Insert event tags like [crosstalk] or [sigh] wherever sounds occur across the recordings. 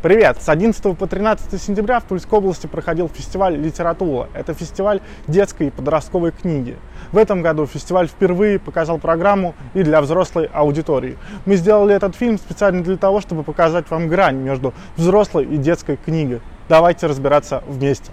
Привет! С 11 по 13 сентября в Тульской области проходил фестиваль «Литература». Это фестиваль детской и подростковой книги. В этом году фестиваль впервые показал программу и для взрослой аудитории. Мы сделали этот фильм специально для того, чтобы показать вам грань между взрослой и детской книгой. Давайте разбираться вместе.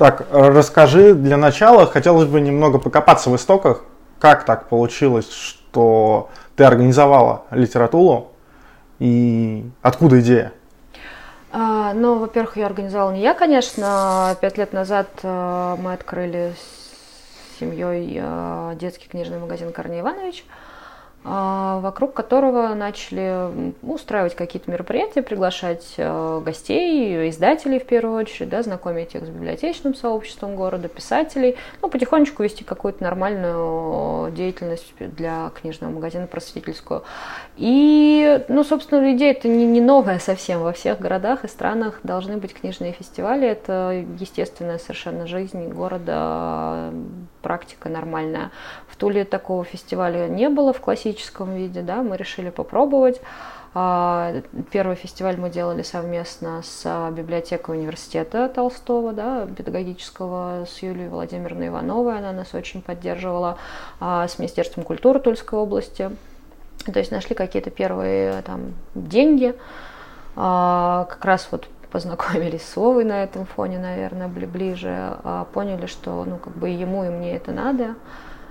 Так, расскажи для начала, хотелось бы немного покопаться в истоках. Как так получилось, что ты организовала литературу и откуда идея? А, ну, во-первых, ее организовала не я, конечно. Пять лет назад а, мы открыли с семьей а, детский книжный магазин Корней Иванович. А, вокруг которого начали устраивать какие-то мероприятия, приглашать э, гостей, издателей в первую очередь, да, знакомить их с библиотечным сообществом города, писателей, ну, потихонечку вести какую-то нормальную деятельность для книжного магазина просветительскую. И, ну, собственно, идея это не, не новая совсем. Во всех городах и странах должны быть книжные фестивали. Это естественная совершенно жизнь города, практика нормальная. Туле такого фестиваля не было в классическом классическом виде, да, мы решили попробовать. А, первый фестиваль мы делали совместно с а, библиотекой университета Толстого, да, педагогического, с Юлией Владимировной Ивановой, она нас очень поддерживала, а, с Министерством культуры Тульской области. То есть нашли какие-то первые там деньги, как раз вот познакомились с Вовой на этом фоне, наверное, ближе, поняли, что ну, как бы ему и мне это надо.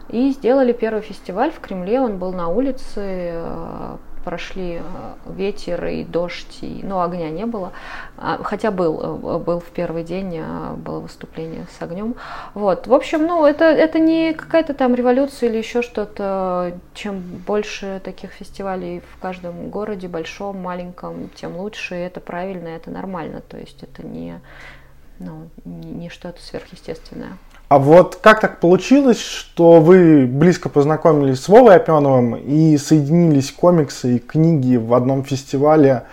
И сделали первый фестиваль в Кремле, он был на улице, э, прошли э, ветер и дождь, и, ну, огня не было, а, хотя был, э, был в первый день, было выступление с огнем. Вот, в общем, ну, это, это не какая-то там революция или еще что-то, чем больше таких фестивалей в каждом городе, большом, маленьком, тем лучше, и это правильно, это нормально, то есть это не, ну, не что-то сверхъестественное. А вот как так получилось, что вы близко познакомились с Вовой Опеновым и соединились комиксы и книги в одном фестивале?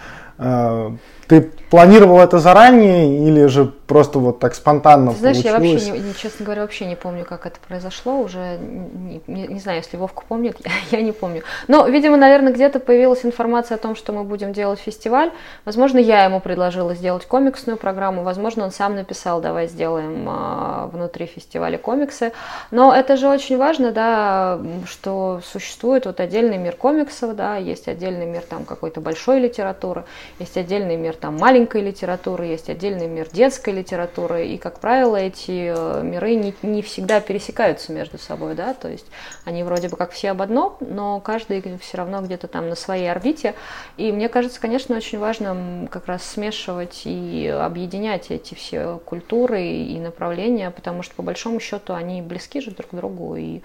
Ты планировал это заранее или же просто вот так спонтанно Ты знаешь, получилось? я вообще, не, честно говоря, вообще не помню, как это произошло. Уже не, не, не знаю, если Вовка помнит, [laughs] я, я не помню. Но, видимо, наверное, где-то появилась информация о том, что мы будем делать фестиваль. Возможно, я ему предложила сделать комиксную программу. Возможно, он сам написал, давай сделаем а, внутри фестиваля комиксы. Но это же очень важно, да, что существует вот отдельный мир комиксов, да, есть отдельный мир там какой-то большой литературы, есть отдельный мир там маленькой литературы, есть отдельный мир детской литературы, и, как правило, эти э, миры не, не всегда пересекаются между собой, да, то есть они вроде бы как все об одном, но каждый все равно где-то там на своей орбите, и мне кажется, конечно, очень важно как раз смешивать и объединять эти все культуры и направления, потому что, по большому счету, они близки же друг к другу, и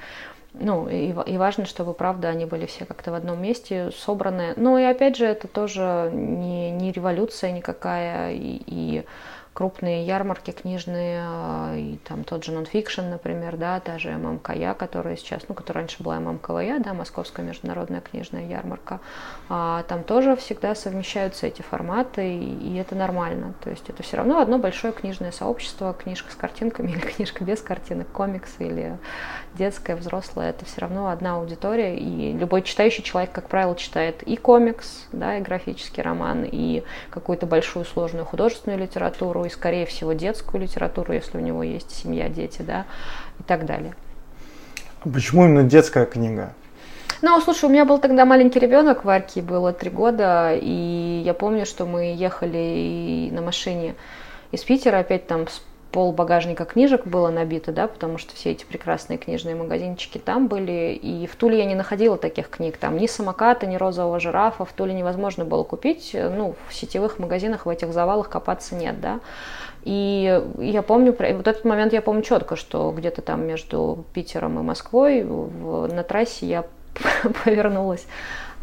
ну, и, и важно, чтобы, правда, они были все как-то в одном месте собраны. Ну, и опять же, это тоже не, не революция никакая, и, и крупные ярмарки книжные, а, и там тот же нонфикшн, например, да, та же ММКЯ, которая сейчас, ну, которая раньше была ММКВЯ, да, Московская международная книжная ярмарка, а, там тоже всегда совмещаются эти форматы, и, и это нормально. То есть это все равно одно большое книжное сообщество, книжка с картинками [laughs] или книжка без картинок, комикс или детская, взрослая, это все равно одна аудитория, и любой читающий человек, как правило, читает и комикс, да, и графический роман, и какую-то большую сложную художественную литературу, литературу, и, скорее всего, детскую литературу, если у него есть семья, дети, да, и так далее. А почему именно детская книга? Ну, слушай, у меня был тогда маленький ребенок, Варьке было три года, и я помню, что мы ехали на машине из Питера, опять там с пол багажника книжек было набито, да, потому что все эти прекрасные книжные магазинчики там были, и в Туле я не находила таких книг, там ни самоката, ни розового жирафа в Туле невозможно было купить, ну, в сетевых магазинах в этих завалах копаться нет, да, и я помню, вот этот момент я помню четко, что где-то там между Питером и Москвой в, на трассе я [laughs] повернулась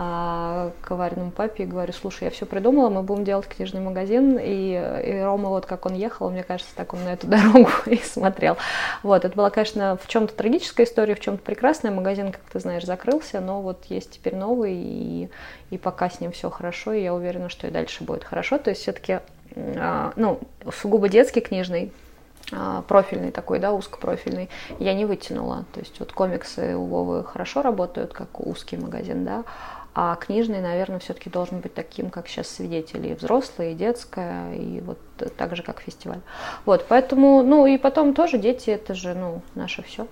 а, к аварийному папе и говорю, слушай, я все придумала, мы будем делать книжный магазин, и, и Рома, вот как он ехал, мне кажется, так он на эту [laughs] дорогу и смотрел. Вот, это была, конечно, в чем-то трагическая история, в чем-то прекрасная. Магазин, как ты знаешь, закрылся, но вот есть теперь новый, и, и пока с ним все хорошо, и я уверена, что и дальше будет хорошо. То есть все-таки, а, ну, сугубо детский книжный, а, профильный такой, да, узкопрофильный, я не вытянула. То есть вот комиксы у Вовы хорошо работают, как узкий магазин, да, а книжный, наверное, все-таки должен быть таким, как сейчас свидетели, и взрослые, и детская, и вот так же, как фестиваль. Вот, поэтому, ну, и потом тоже дети, это же, ну, наше все.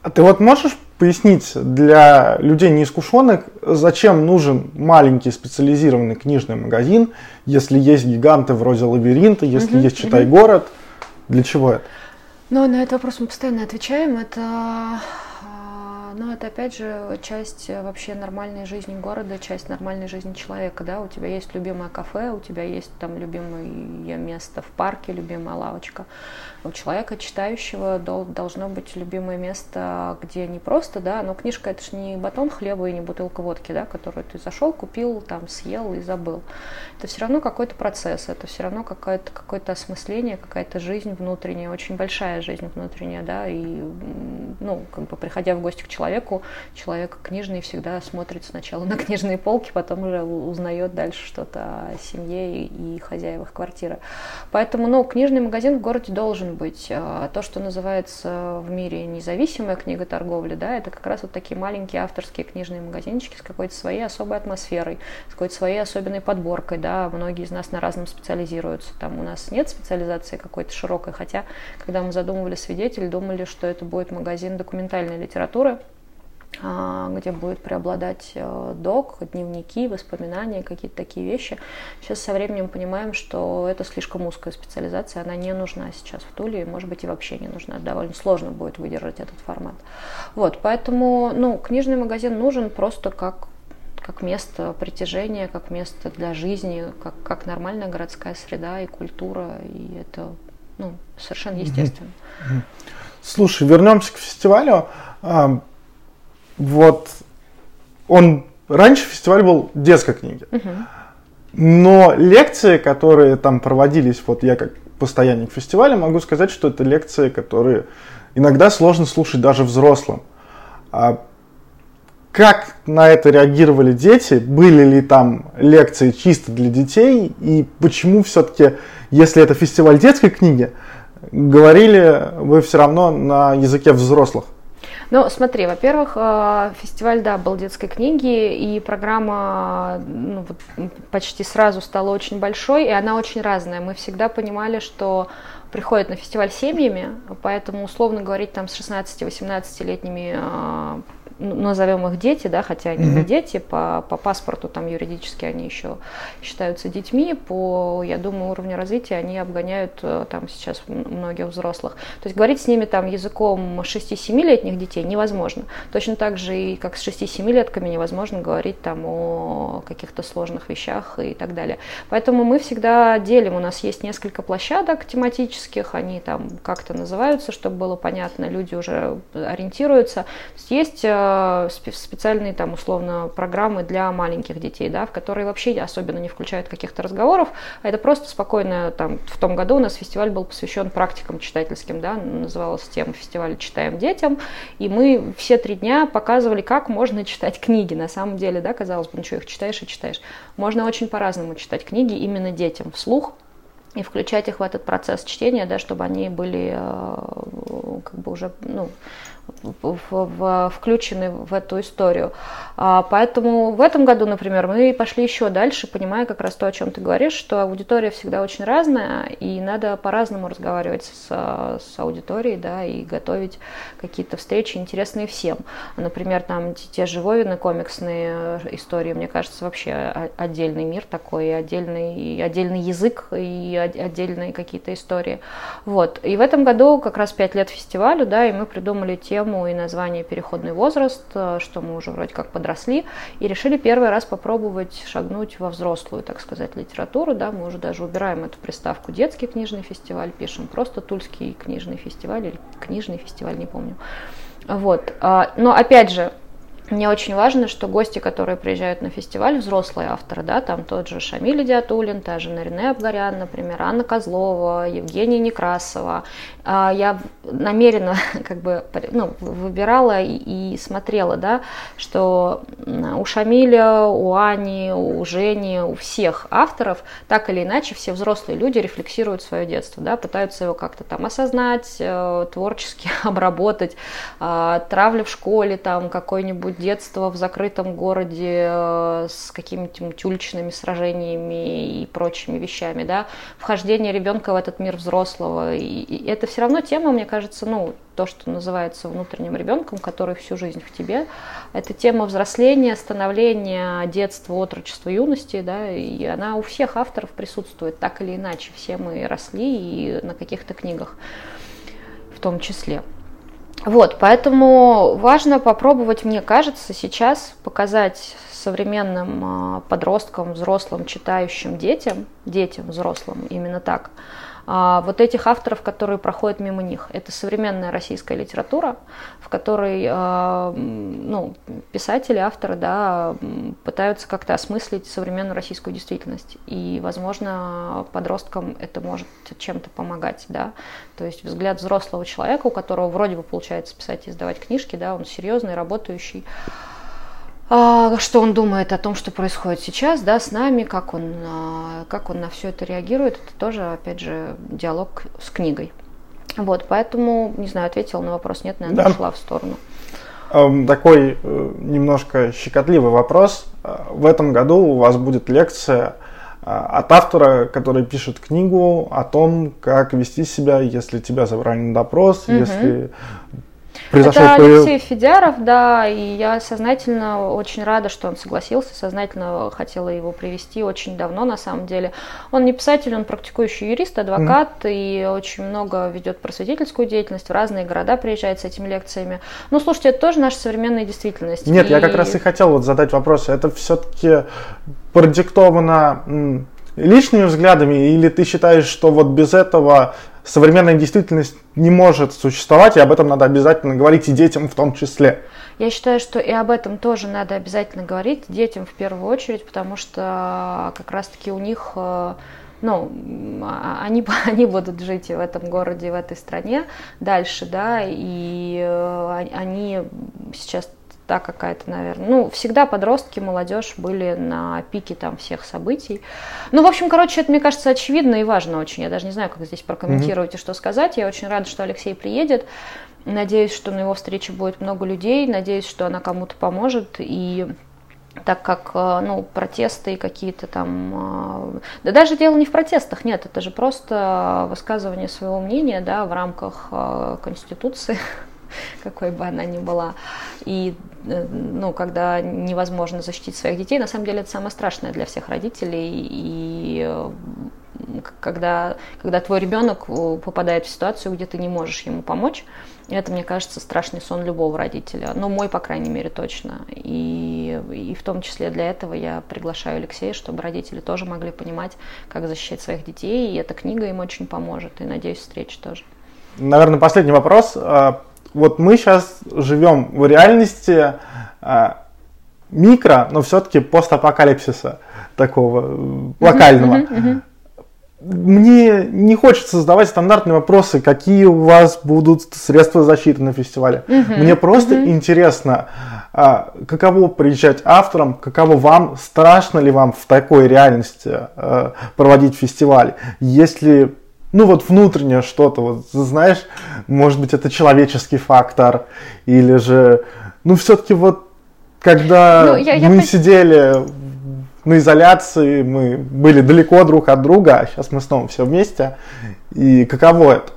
А ты вот можешь пояснить для людей неискушенных, зачем нужен маленький специализированный книжный магазин, если есть гиганты вроде лабиринта, если угу, есть читай угу. город, для чего это? Ну, на этот вопрос мы постоянно отвечаем. Это но это опять же часть э, вообще нормальной жизни города, часть нормальной жизни человека, да, у тебя есть любимое кафе, у тебя есть там любимое место в парке, любимая лавочка. У человека, читающего, должно быть любимое место, где не просто, да, но книжка это же не батон хлеба и не бутылка водки, да, которую ты зашел, купил, там, съел и забыл. Это все равно какой-то процесс, это все равно какое-то какое осмысление, какая-то жизнь внутренняя, очень большая жизнь внутренняя, да, и, ну, как бы приходя в гости к человеку, человек книжный всегда смотрит сначала на книжные полки, потом уже узнает дальше что-то о семье и хозяевах квартиры. Поэтому, ну, книжный магазин в городе должен быть. А, то, что называется в мире независимая книга торговли, да, это как раз вот такие маленькие авторские книжные магазинчики с какой-то своей особой атмосферой, с какой-то своей особенной подборкой, да, многие из нас на разном специализируются. Там у нас нет специализации какой-то широкой, хотя, когда мы задумывали свидетель, думали, что это будет магазин документальной литературы, где будет преобладать э, док, дневники, воспоминания, какие-то такие вещи. Сейчас со временем понимаем, что это слишком узкая специализация, она не нужна сейчас в Туле, и, может быть, и вообще не нужна. Довольно сложно будет выдержать этот формат. Вот, поэтому, ну, книжный магазин нужен просто как как место притяжения, как место для жизни, как, как нормальная городская среда и культура, и это ну, совершенно естественно. Слушай, вернемся к фестивалю вот он раньше фестиваль был детской книги. Но лекции, которые там проводились, вот я как постоянник фестиваля, могу сказать, что это лекции, которые иногда сложно слушать даже взрослым. А как на это реагировали дети? Были ли там лекции чисто для детей? И почему все-таки, если это фестиваль детской книги, говорили вы все равно на языке взрослых? Ну, смотри, во-первых, э, фестиваль, да, был детской книги, и программа ну, вот, почти сразу стала очень большой, и она очень разная. Мы всегда понимали, что приходят на фестиваль семьями, поэтому условно говорить там с 16-18-летними ну, назовем их дети, да, хотя они mm-hmm. не дети, по, по паспорту там юридически они еще считаются детьми, по, я думаю, уровню развития они обгоняют э, там сейчас многих взрослых. То есть говорить с ними там языком 6-7-летних детей невозможно. Точно так же и как с 6-7-летками невозможно говорить там о каких-то сложных вещах и так далее. Поэтому мы всегда делим, у нас есть несколько площадок тематических, они там как-то называются, чтобы было понятно, люди уже ориентируются. Есть Э, специальные там условно программы для маленьких детей, да, в которые вообще особенно не включают каких-то разговоров, а это просто спокойно там в том году у нас фестиваль был посвящен практикам читательским, да, называлась тема фестиваля «Читаем детям», и мы все три дня показывали, как можно читать книги, на самом деле, да, казалось бы, ну что, их читаешь и читаешь. Можно очень по-разному читать книги именно детям вслух, и включать их в этот процесс чтения, да, чтобы они были э, как бы уже ну, включены в эту историю. А, поэтому в этом году, например, мы пошли еще дальше, понимая как раз то, о чем ты говоришь, что аудитория всегда очень разная, и надо по-разному разговаривать с, с аудиторией, да, и готовить какие-то встречи интересные всем. Например, там те же Вовины комиксные истории, мне кажется, вообще отдельный мир такой, отдельный, отдельный язык и отдельные какие-то истории. Вот. И в этом году как раз пять лет фестивалю, да, и мы придумали те тему и название «Переходный возраст», э, что мы уже вроде как подросли, и решили первый раз попробовать шагнуть во взрослую, так сказать, литературу. Да, мы уже даже убираем эту приставку «детский книжный фестиваль», пишем просто «Тульский книжный фестиваль» или «Книжный фестиваль», не помню. Вот. А, но опять же, мне очень важно, что гости, которые приезжают на фестиваль, взрослые авторы, да, там тот же Шамиль Диатулин, та же Нарине Абгарян, например, Анна Козлова, Евгения Некрасова. А, я намеренно [laughs] как бы ну, выбирала и смотрела, да, что у Шамиля, у Ани, у Жени, у всех авторов так или иначе все взрослые люди рефлексируют свое детство, да, пытаются его как-то там осознать, э, творчески [laughs] обработать, а, травля в школе, там какой-нибудь детство в закрытом городе э, с какими-то уличными сражениями и прочими вещами, да, вхождение ребенка в этот мир взрослого. И, и это все равно тема, мне кажется, ну, то, что называется внутренним ребенком, который всю жизнь в тебе. Это тема взросления, становления, детства, отрочества, юности, да, и она у всех авторов присутствует, так или иначе. Все мы росли и на каких-то книгах в том числе. Вот, поэтому важно попробовать, мне кажется, сейчас показать современным а, подросткам, взрослым, читающим детям, детям, взрослым, именно так, вот этих авторов, которые проходят мимо них. Это современная российская литература, в которой а, ну, писатели, авторы да, пытаются как-то осмыслить современную российскую действительность. И, возможно, подросткам это может чем-то помогать. Да? То есть взгляд взрослого человека, у которого вроде бы получается писать и издавать книжки, да, он серьезный, работающий, а, что он думает о том, что происходит сейчас, да, с нами, как он, а, как он на все это реагирует, это тоже, опять же, диалог с книгой. Вот, поэтому, не знаю, ответила на вопрос, нет, наверное, да. ушла в сторону. Эм, такой э, немножко щекотливый вопрос. Э, в этом году у вас будет лекция э, от автора, который пишет книгу о том, как вести себя, если тебя забрали на допрос, угу. если произошел... Это Алексей Федяров, да, и я сознательно очень рада, что он согласился, сознательно хотела его привести очень давно, на самом деле. Он не писатель, он практикующий юрист, адвокат, mm-hmm. и очень много ведет просветительскую деятельность, в разные города приезжает с этими лекциями. Ну, слушайте, это тоже наша современная действительность. Нет, и... я как раз и хотел вот задать вопрос. Это все-таки продиктовано личными взглядами, или ты считаешь, что вот без этого современная действительность не может существовать, и об этом надо обязательно говорить и детям в том числе. Я считаю, что и об этом тоже надо обязательно говорить детям в первую очередь, потому что как раз-таки у них э, ну, а, они, [laughs] они будут жить в этом городе, в этой стране дальше, да, и э, они сейчас та какая-то, наверное. Ну, всегда подростки, молодежь были на пике там всех событий. Ну, в общем, короче, это, мне кажется, очевидно и важно очень. Я даже не знаю, как здесь прокомментировать mm-hmm. и что сказать. Я очень рада, что Алексей приедет. Надеюсь, что на его встрече будет много людей. Надеюсь, что она кому-то поможет. И так как э, ну, протесты какие-то там... Э, да даже дело не в протестах, нет, это же просто высказывание своего мнения да, в рамках э, Конституции, [laughs] какой бы она ни была. И э, ну, когда невозможно защитить своих детей, на самом деле это самое страшное для всех родителей. И э, когда, когда твой ребенок э, попадает в ситуацию, где ты не можешь ему помочь, это, мне кажется, страшный сон любого родителя. Ну, мой, по крайней мере, точно. И, и в том числе для этого я приглашаю Алексея, чтобы родители тоже могли понимать, как защищать своих детей. И эта книга им очень поможет. И, надеюсь, встреча тоже. Наверное, последний вопрос. Вот мы сейчас живем в реальности э, микро, но все-таки постапокалипсиса такого uh-huh, локального. Uh-huh, uh-huh. Мне не хочется задавать стандартные вопросы, какие у вас будут средства защиты на фестивале. Uh-huh, Мне просто uh-huh. интересно, а, каково приезжать авторам, каково вам, страшно ли вам в такой реальности а, проводить фестиваль, если ну вот внутреннее что-то, вот знаешь, может быть это человеческий фактор, или же, ну все-таки вот когда ну, я, мы я... сидели на изоляции, мы были далеко друг от друга, а сейчас мы снова все вместе, и каково это?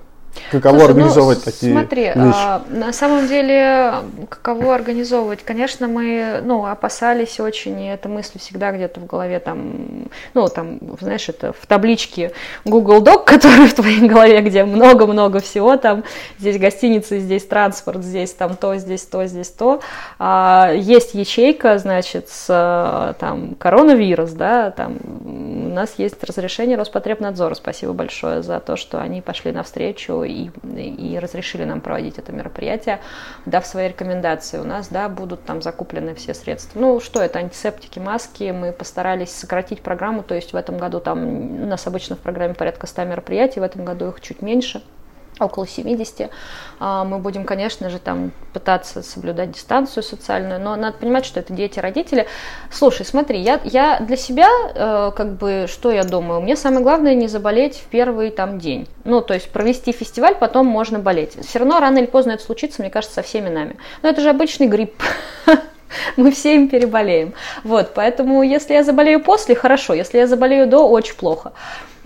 Каково Слушай, организовывать ну, такие смотри, вещи? А, на самом деле, каково организовывать? Конечно, мы ну, опасались очень, и эта мысль всегда где-то в голове там, ну, там, знаешь, это в табличке Google Doc, [laughs] который в твоей голове, где много-много всего, там, здесь гостиница, здесь транспорт, здесь там то, здесь то, здесь то. А, есть ячейка, значит, с там коронавирус, да, там нас есть разрешение Роспотребнадзора, спасибо большое за то, что они пошли навстречу и, и разрешили нам проводить это мероприятие, дав свои рекомендации. У нас, да, будут там закуплены все средства. Ну, что это, антисептики, маски. Мы постарались сократить программу, то есть в этом году там у нас обычно в программе порядка 100 мероприятий, в этом году их чуть меньше около 70. А, мы будем, конечно же, там пытаться соблюдать дистанцию социальную, но надо понимать, что это дети, родители. Слушай, смотри, я, я для себя, э, как бы, что я думаю, мне самое главное не заболеть в первый там день. Ну, то есть провести фестиваль, потом можно болеть. Все равно рано или поздно это случится, мне кажется, со всеми нами. Но это же обычный грипп. [laughs] мы все им переболеем. Вот, поэтому если я заболею после, хорошо, если я заболею до, очень плохо.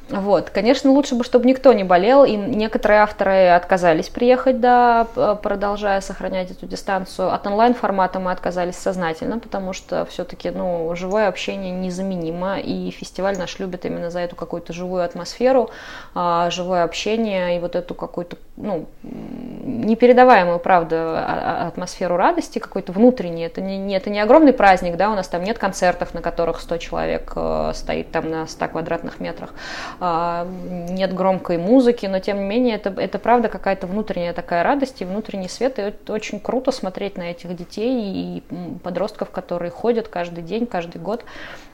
Вот, конечно, лучше бы, чтобы никто не болел, и некоторые авторы отказались приехать, да, продолжая сохранять эту дистанцию. От онлайн-формата мы отказались сознательно, потому что все-таки, ну, живое общение незаменимо, и фестиваль наш любит именно за эту какую-то живую атмосферу, а, живое общение и вот эту какую-то, ну, непередаваемую, правда, а, а, атмосферу радости какой-то внутренней. Это не, это не огромный праздник, да, у нас там нет концертов, на которых 100 человек э, стоит там на 100 квадратных метрах. А, нет громкой музыки, но тем не менее это, это правда какая-то внутренняя такая радость и внутренний свет, и это очень круто смотреть на этих детей и подростков, которые ходят каждый день, каждый год.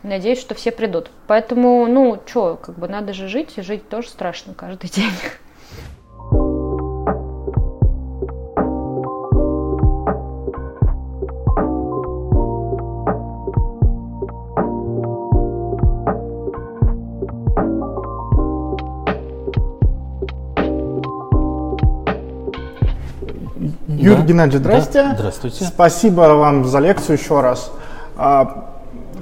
Надеюсь, что все придут. Поэтому, ну, что, как бы надо же жить, и жить тоже страшно каждый [laughs] день. Юрий да. Геннадьевич, здрасте. Да. Здравствуйте. Спасибо вам за лекцию еще раз. А,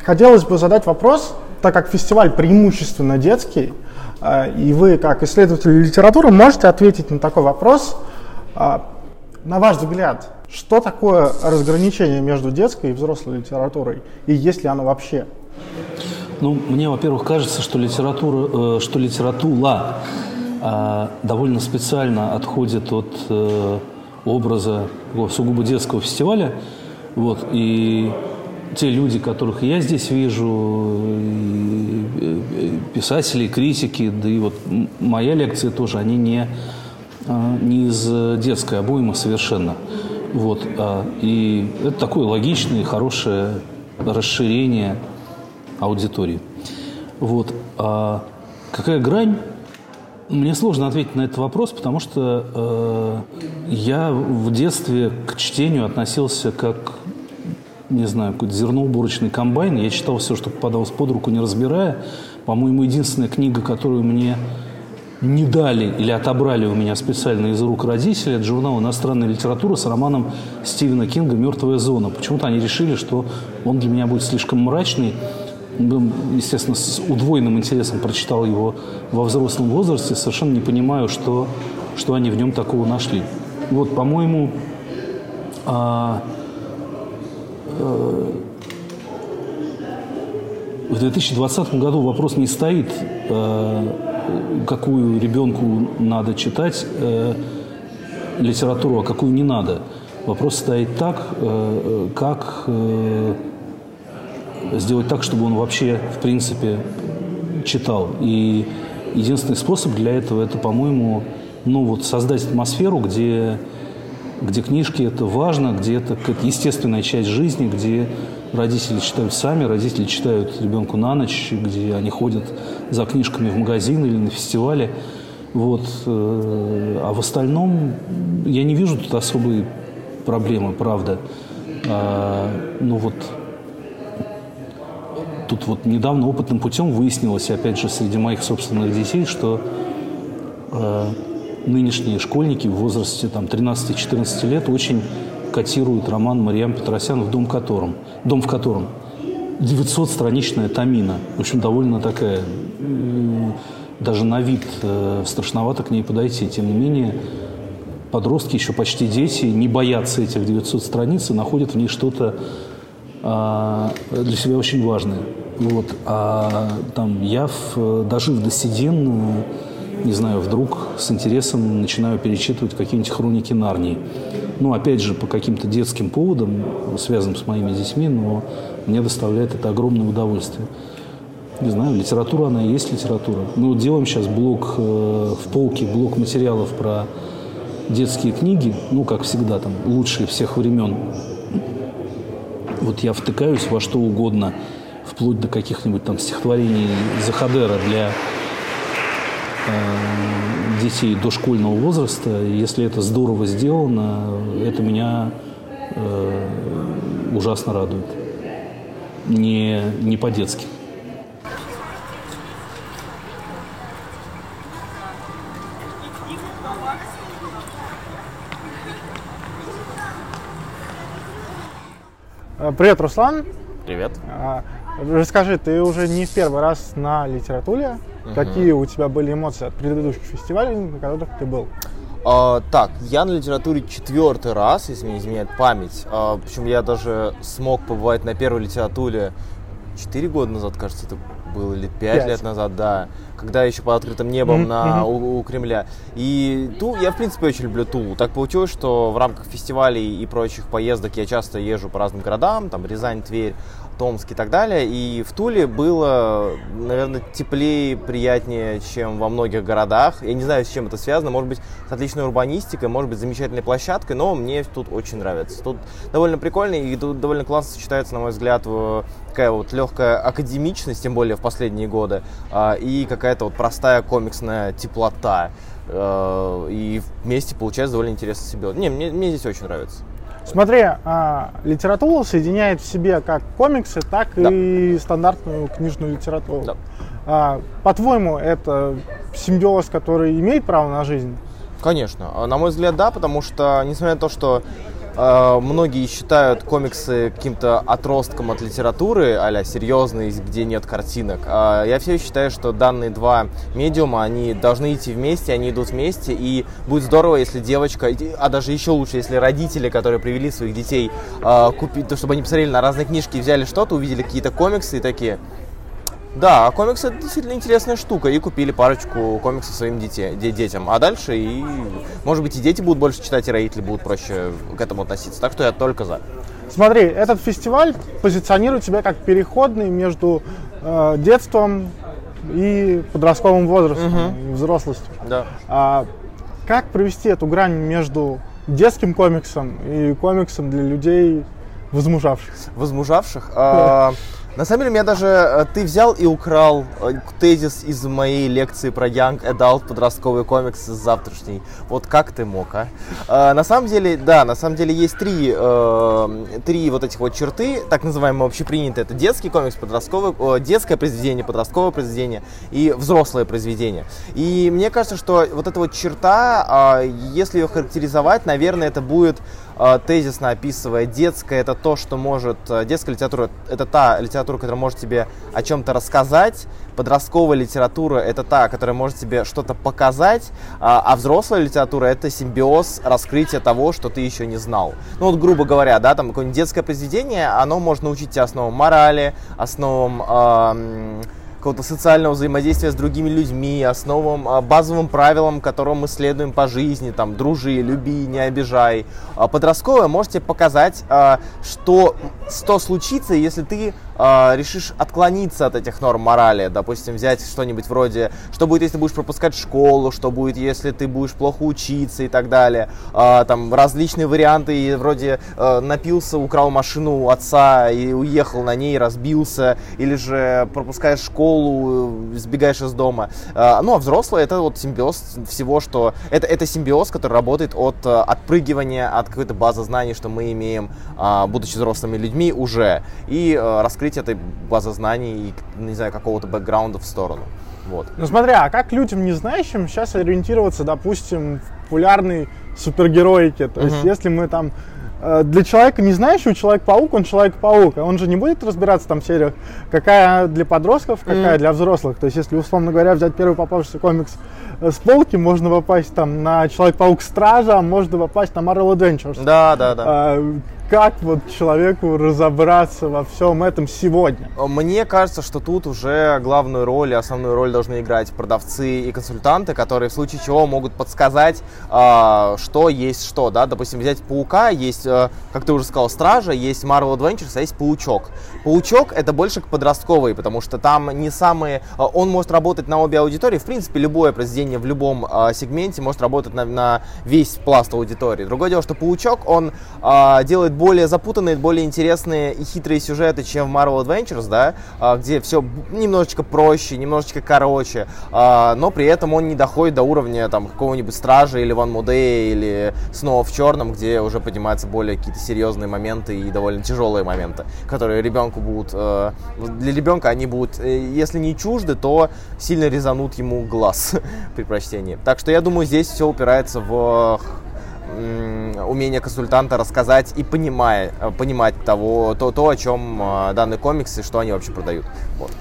хотелось бы задать вопрос, так как фестиваль преимущественно детский, а, и вы, как исследователь литературы, можете ответить на такой вопрос. А, на ваш взгляд, что такое разграничение между детской и взрослой литературой, и есть ли оно вообще? Ну, мне, во-первых, кажется, что литература, э, что литература довольно специально отходит от э, образа сугубо детского фестиваля. Вот, и те люди, которых я здесь вижу, и писатели, критики, да и вот моя лекция тоже, они не, а, не из детской обоймы совершенно. Вот, а, и это такое логичное, хорошее расширение аудитории. Вот. А какая грань мне сложно ответить на этот вопрос, потому что э, я в детстве к чтению относился как, не знаю, какой-то зерноуборочный комбайн. Я читал все, что попадалось под руку, не разбирая. По-моему, единственная книга, которую мне не дали или отобрали у меня специально из рук родителей, это журнал «Иностранная литература» с романом Стивена Кинга «Мертвая зона». Почему-то они решили, что он для меня будет слишком мрачный, естественно, с удвоенным интересом прочитал его во взрослом возрасте, совершенно не понимаю, что, что они в нем такого нашли. Вот, по-моему, а, а, в 2020 году вопрос не стоит, а, какую ребенку надо читать а, литературу, а какую не надо. Вопрос стоит так, а, как а, сделать так, чтобы он вообще, в принципе, читал. И единственный способ для этого – это, по-моему, ну вот создать атмосферу, где, где книжки – это важно, где это какая-то естественная часть жизни, где родители читают сами, родители читают ребенку на ночь, где они ходят за книжками в магазин или на фестивале. Вот. Э, а в остальном я не вижу тут особой проблемы, правда. А, ну вот тут вот недавно опытным путем выяснилось, опять же, среди моих собственных детей, что э, нынешние школьники в возрасте там, 13-14 лет очень котируют роман Мариам Петросян «В дом, котором, дом в котором». 900-страничная томина. В общем, довольно такая, даже на вид э, страшновато к ней подойти. Тем не менее, подростки, еще почти дети, не боятся этих 900 страниц и находят в ней что-то а, для себя очень важное. Вот. А там я, в, дожив до седин, не знаю, вдруг с интересом начинаю перечитывать какие-нибудь хроники Нарнии. Ну, опять же, по каким-то детским поводам, связанным с моими детьми, но мне доставляет это огромное удовольствие. Не знаю, литература, она и есть литература. Мы вот делаем сейчас блок э, в полке, блок материалов про детские книги, ну, как всегда, там, лучшие всех времен. Вот я втыкаюсь во что угодно, вплоть до каких-нибудь там стихотворений Захадера для э, детей дошкольного возраста. Если это здорово сделано, это меня э, ужасно радует. Не, не по-детски. Привет, Руслан. Привет. А, Расскажи, ты уже не в первый раз на литературе. Какие у тебя были эмоции от предыдущих фестивалей, на которых ты был? А, так, я на литературе четвертый раз, если мне не изменяет память. А, причем я даже смог побывать на первой литературе четыре года назад, кажется, это было, или пять лет назад, да. Когда еще под открытым небом Мгм, на, у, у Кремля. И Ту, я, в принципе, очень люблю Тулу. Так получилось, что в рамках фестивалей и прочих поездок я часто езжу по разным городам, там Рязань, Тверь, Томск и так далее. И в Туле было, наверное, теплее, приятнее, чем во многих городах. Я не знаю, с чем это связано. Может быть, с отличной урбанистикой, может быть, замечательной площадкой, но мне тут очень нравится. Тут довольно прикольно и тут довольно классно сочетается, на мой взгляд, в- такая вот легкая академичность, тем более в последние годы, а, и какая-то вот простая комиксная теплота. Э, И вместе получается довольно интересно себе. Не, мне, мне здесь очень нравится. Смотри, а, литература соединяет в себе как комиксы, так Да. и стандартную книжную литературу. Да. А, по-твоему, это симбиоз, который имеет право на жизнь? Конечно. А, На мой взгляд, да, потому что, несмотря на то, что многие считают комиксы каким-то отростком от литературы, а серьезный, где нет картинок, а я все считаю, что данные два медиума, они должны идти вместе, они идут вместе, и будет здорово, если девочка, а даже еще лучше, если родители, которые привели своих детей э, купить, то чтобы они посмотрели на разные книжки взяли что-то, увидели какие-то комиксы и такие, да, а комиксы это действительно интересная штука. И купили парочку комиксов своим дете- де- детям. А дальше и, может быть, и дети будут больше читать, и родители будут проще к этому относиться. Так что я только за. Смотри, этот фестиваль позиционирует себя как переходный между э, детством и подростковым возрастом, и взрослостью. Да. А как провести эту грань между детским комиксом и комиксом для людей возмужавших? Возмужавших. А, на самом деле, меня даже э, ты взял и украл э, тезис из моей лекции про Young Adult подростковый комикс с завтрашней. Вот как ты мог, а? А, на самом деле, да, на самом деле есть три, э, три вот этих вот черты, так называемые общепринятые. Это детский комикс, подростковый, детское произведение, подростковое произведение и взрослое произведение. И мне кажется, что вот эта вот черта, а, если ее характеризовать, наверное, это будет э, тезисно описывая детское, это то, что может, э, детская литература, это та литература, которая может тебе о чем-то рассказать, подростковая литература, это та, которая может тебе что-то показать, а, а взрослая литература, это симбиоз раскрытия того, что ты еще не знал. Ну вот, грубо говоря, да, там какое-нибудь детское произведение, оно может научить тебя основам морали, основам ам, какого-то социального взаимодействия с другими людьми, основам, а, базовым правилам, которым мы следуем по жизни, там, дружи, люби, не обижай. А Подростковое можете показать, а, что, что случится, если ты а, решишь отклониться от этих норм морали, допустим, взять что-нибудь вроде, что будет, если будешь пропускать школу, что будет, если ты будешь плохо учиться и так далее. А, там различные варианты, вроде э, напился, украл машину отца и уехал на ней, разбился, или же пропускаешь школу, э, сбегаешь из дома. А, ну, а взрослые это вот симбиоз всего, что... Это, это симбиоз, который работает от э, отпрыгивания от какой-то базы знаний, что мы имеем, будучи взрослыми людьми уже, и э, раскрыть этой базы знаний и, не знаю, какого-то бэкграунда в сторону. Вот. Ну смотри, а как людям не знающим сейчас ориентироваться, допустим, в популярной супергероике? То есть, Мгм. если мы там э, для человека не знающего Человек-паук, он Человек-паук, а он же не будет разбираться там в сериях, какая для подростков, какая Мгм. для взрослых. То есть, если, условно говоря, взять первый попавшийся комикс э, с полки, можно попасть там на Человек-паук Стража, а можно попасть на Marvel Adventures. Да, да, да. А, как вот человеку разобраться во всем этом сегодня? Мне кажется, что тут уже главную роль и основную роль должны играть продавцы и консультанты, которые в случае чего могут подсказать, э, что есть что, да, допустим, взять Паука, есть, э, как ты уже сказал, Стража, есть Marvel Adventures, а есть Паучок. Паучок это больше к подростковой, потому что там не самые, э, он может работать на обе аудитории, в принципе, любое произведение в любом э, сегменте может работать на, на весь пласт аудитории. Другое дело, что Паучок, он э, делает более запутанные, более интересные и хитрые сюжеты, чем в Marvel Adventures, да, э, где все немножечко проще, немножечко короче, э, но при этом он не доходит до уровня там какого-нибудь Стража или Ван Мудея или Снова в Черном, где уже поднимаются более какие-то серьезные моменты и довольно тяжелые моменты, которые ребенку будут, э, для ребенка они будут, э, если не чужды, то сильно резанут ему глаз [laughs] при прочтении. Так что я думаю, здесь все упирается в умение консультанта рассказать и понимая, э, понимать того, то, то, о чем э, данный комикс и что они вообще продают. Вот.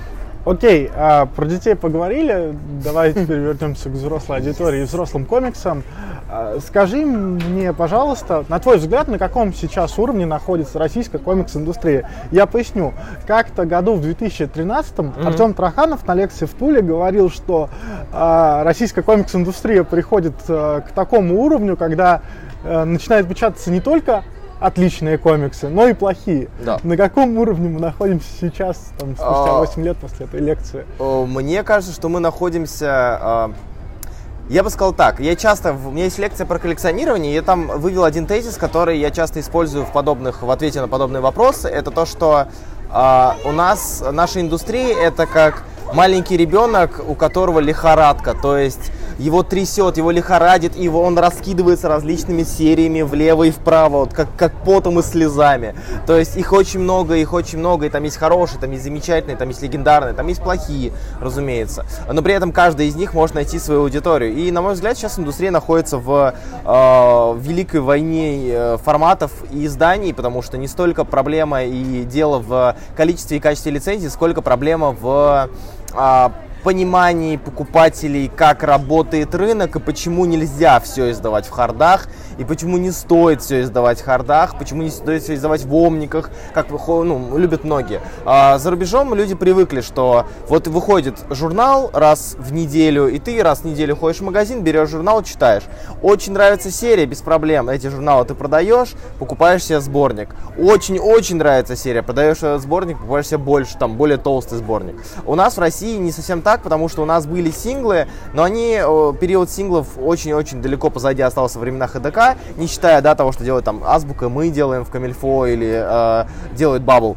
Окей, а про детей поговорили, давай теперь вернемся к взрослой аудитории и взрослым комиксам. А, скажи мне, пожалуйста, на твой взгляд, на каком сейчас уровне находится российская комикс-индустрия? Я поясню. Как-то году в 2013-м mm-hmm. Артем Троханов на лекции в Туле говорил, что э, российская комикс-индустрия приходит э, к такому уровню, когда э, начинает печататься не только отличные комиксы, но и плохие. Да. На каком уровне мы находимся сейчас, там, спустя 8 а, лет после этой лекции? Мне кажется, что мы находимся... А, я бы сказал так, я часто, у меня есть лекция про коллекционирование, и я там вывел один тезис, который я часто использую в подобных, в ответе на подобные вопросы, это то, что э, у нас, наша индустрия, это как маленький ребенок, у которого лихорадка, то есть его трясет, его лихорадит, и он раскидывается различными сериями влево и вправо, вот как, как потом и слезами. То есть их очень много, их очень много, и там есть хорошие, там есть замечательные, там есть легендарные, там есть плохие, разумеется. Но при этом каждый из них может найти свою аудиторию. И, на мой взгляд, сейчас индустрия находится в э, великой войне э, форматов и изданий, потому что не столько проблема и дело в количестве и качестве лицензий, сколько проблема в э, понимании покупателей, как работает рынок и почему нельзя все издавать в хардах и почему не стоит все издавать в хардах, почему не стоит все издавать в омниках, как ну, любят многие. А за рубежом люди привыкли, что вот выходит журнал раз в неделю, и ты раз в неделю ходишь в магазин, берешь журнал, читаешь. Очень нравится серия, без проблем. Эти журналы ты продаешь, покупаешь себе сборник. Очень-очень нравится серия, продаешь сборник, покупаешь себе больше, там, более толстый сборник. У нас в России не совсем так, потому что у нас были синглы, но они, период синглов очень-очень далеко позади остался во времена ХДК, не считая, да, того, что делает там Азбука, мы делаем в Камильфо или э, делает Bubble.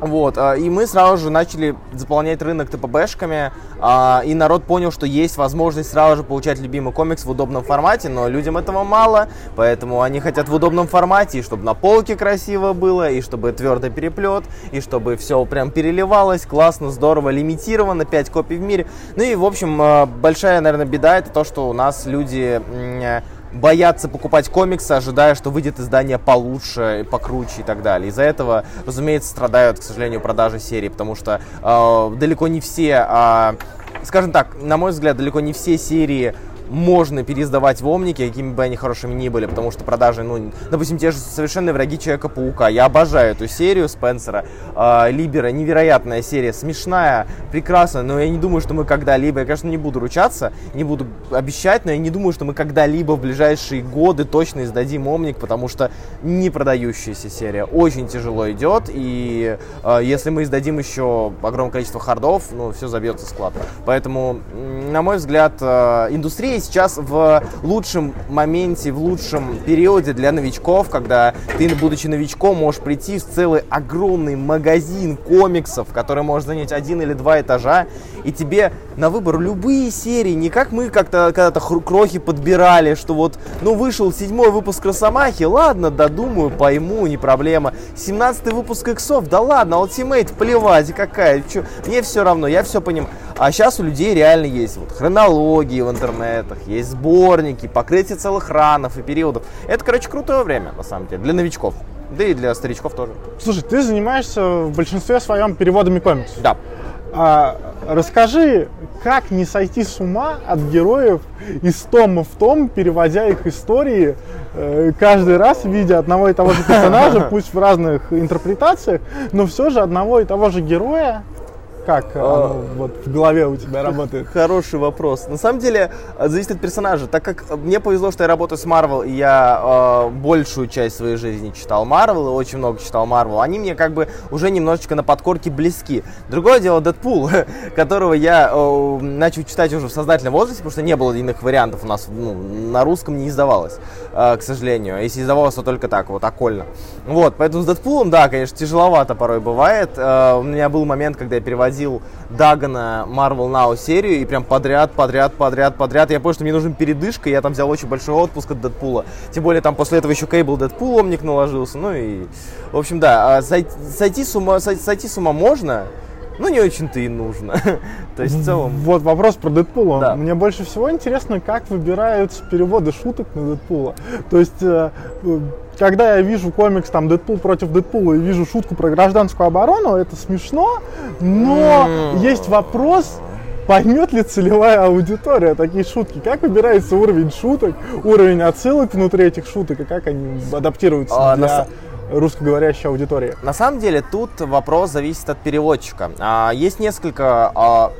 Вот, э, и мы сразу же начали заполнять рынок ТПБшками, а, и народ понял, что есть возможность сразу же получать любимый комикс в удобном формате, но людям этого мало, поэтому они хотят в удобном формате, и чтобы на полке красиво было, и чтобы твердый переплет, и чтобы все прям переливалось, классно, здорово, лимитировано, 5 копий в мире. Ну и, в общем, э, большая, наверное, беда это то, что у нас люди боятся покупать комиксы, ожидая, что выйдет издание получше, покруче и так далее. Из-за этого, разумеется, страдают, к сожалению, продажи серии, потому что э, далеко не все, э, скажем так, на мой взгляд, далеко не все серии можно переиздавать в Омнике, какими бы они хорошими ни были, потому что продажи, ну, допустим, те же совершенные враги Человека-паука. Я обожаю эту серию Спенсера, э, Либера, невероятная серия, смешная, прекрасная, но я не думаю, что мы когда-либо, я, конечно, не буду ручаться, не буду обещать, но я не думаю, что мы когда-либо в ближайшие годы точно издадим Омник, потому что не продающаяся серия, очень тяжело идет, и э, если мы издадим еще огромное количество хардов, ну, все забьется склад. Поэтому, на мой взгляд, э, индустрия сейчас в лучшем моменте, в лучшем периоде для новичков, когда ты, будучи новичком, можешь прийти в целый огромный магазин комиксов, который может занять один или два этажа, и тебе на выбор любые серии, не как мы как-то когда-то крохи подбирали, что вот, ну, вышел седьмой выпуск Росомахи, ладно, додумаю, пойму, не проблема. Семнадцатый выпуск Иксов, да ладно, Ultimate, плевать, какая, чё, мне все равно, я все понимаю. А сейчас у людей реально есть вот хронологии в интернетах, есть сборники, покрытие целых ранов и периодов. Это, короче, крутое время, на самом деле, для новичков. Да и для старичков тоже. Слушай, ты занимаешься в большинстве своем переводами комиксов. Да. А, расскажи, как не сойти с ума от героев из тома в том, переводя их истории, э, каждый раз видя одного и того же персонажа, [laughs] пусть в разных интерпретациях, но все же одного и того же героя, как А. оно вот в голове у тебя работает? Хороший вопрос. На самом деле, э, зависит от персонажа. Так как э, мне повезло, что я работаю с Marvel, и я э, большую часть своей жизни читал Marvel, и очень много читал Marvel, они мне как бы уже немножечко на подкорке близки. Другое дело Дэдпул, [laughs] которого я э, начал читать уже в сознательном возрасте, потому что не было иных вариантов у нас, ну, на русском не издавалось, э, к сожалению. Если издавалось, то только так, вот, окольно. Вот, поэтому с Дэдпулом, да, конечно, тяжеловато порой бывает. Э, у меня был момент, когда я переводил Дагана Marvel Now серию, и прям подряд, подряд, подряд, подряд. Я понял, что мне нужна передышка, я там взял очень большой отпуск от Дэдпула. Тем более, там после этого еще Кейбл Дэдпул омник наложился. Ну и, в общем, да, а сойти, сойти, с ума, сойти, сойти с ума можно, но не очень-то и нужно. [laughs] То есть, в целом... Вот вопрос про Дэдпула. Да. Мне больше всего интересно, как выбираются переводы шуток на Дэдпула. То есть, э, э, когда я вижу комикс там Дэдпул против Дэдпула и вижу шутку про гражданскую оборону, это смешно, но есть вопрос, поймет ли целевая аудитория такие шутки? Как выбирается уровень шуток, уровень отсылок внутри этих шуток, и как они адаптируются А, для русскоговорящей аудитории? На самом деле тут вопрос зависит от переводчика. А, есть несколько, а,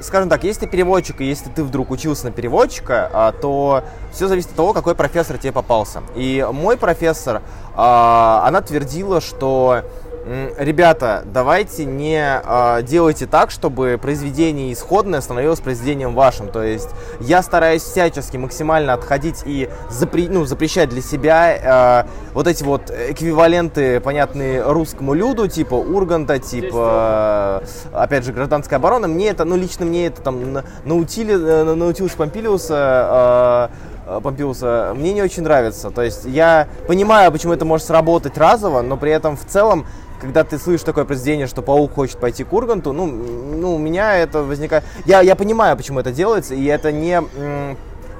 скажем так, если ты переводчик, и если ты вдруг учился на переводчика, а, то все зависит от того, какой профессор тебе попался. И мой профессор, а, она твердила, что Ребята, давайте не а, делайте так, чтобы произведение исходное становилось произведением вашим. То есть я стараюсь всячески максимально отходить и запре- ну, запрещать для себя а, вот эти вот эквиваленты, понятные русскому люду, типа Урганта, типа, э, опять же, гражданская оборона. Мне это, ну, лично мне это там на- наутили, э, наутилус Помпилиуса, э, э, Помпилиуса мне не очень нравится. То есть я понимаю, почему это может сработать разово, но при этом в целом когда ты слышишь такое произведение, что паук хочет пойти к Урганту, ну, ну у меня это возникает... Я, я понимаю, почему это делается, и это не,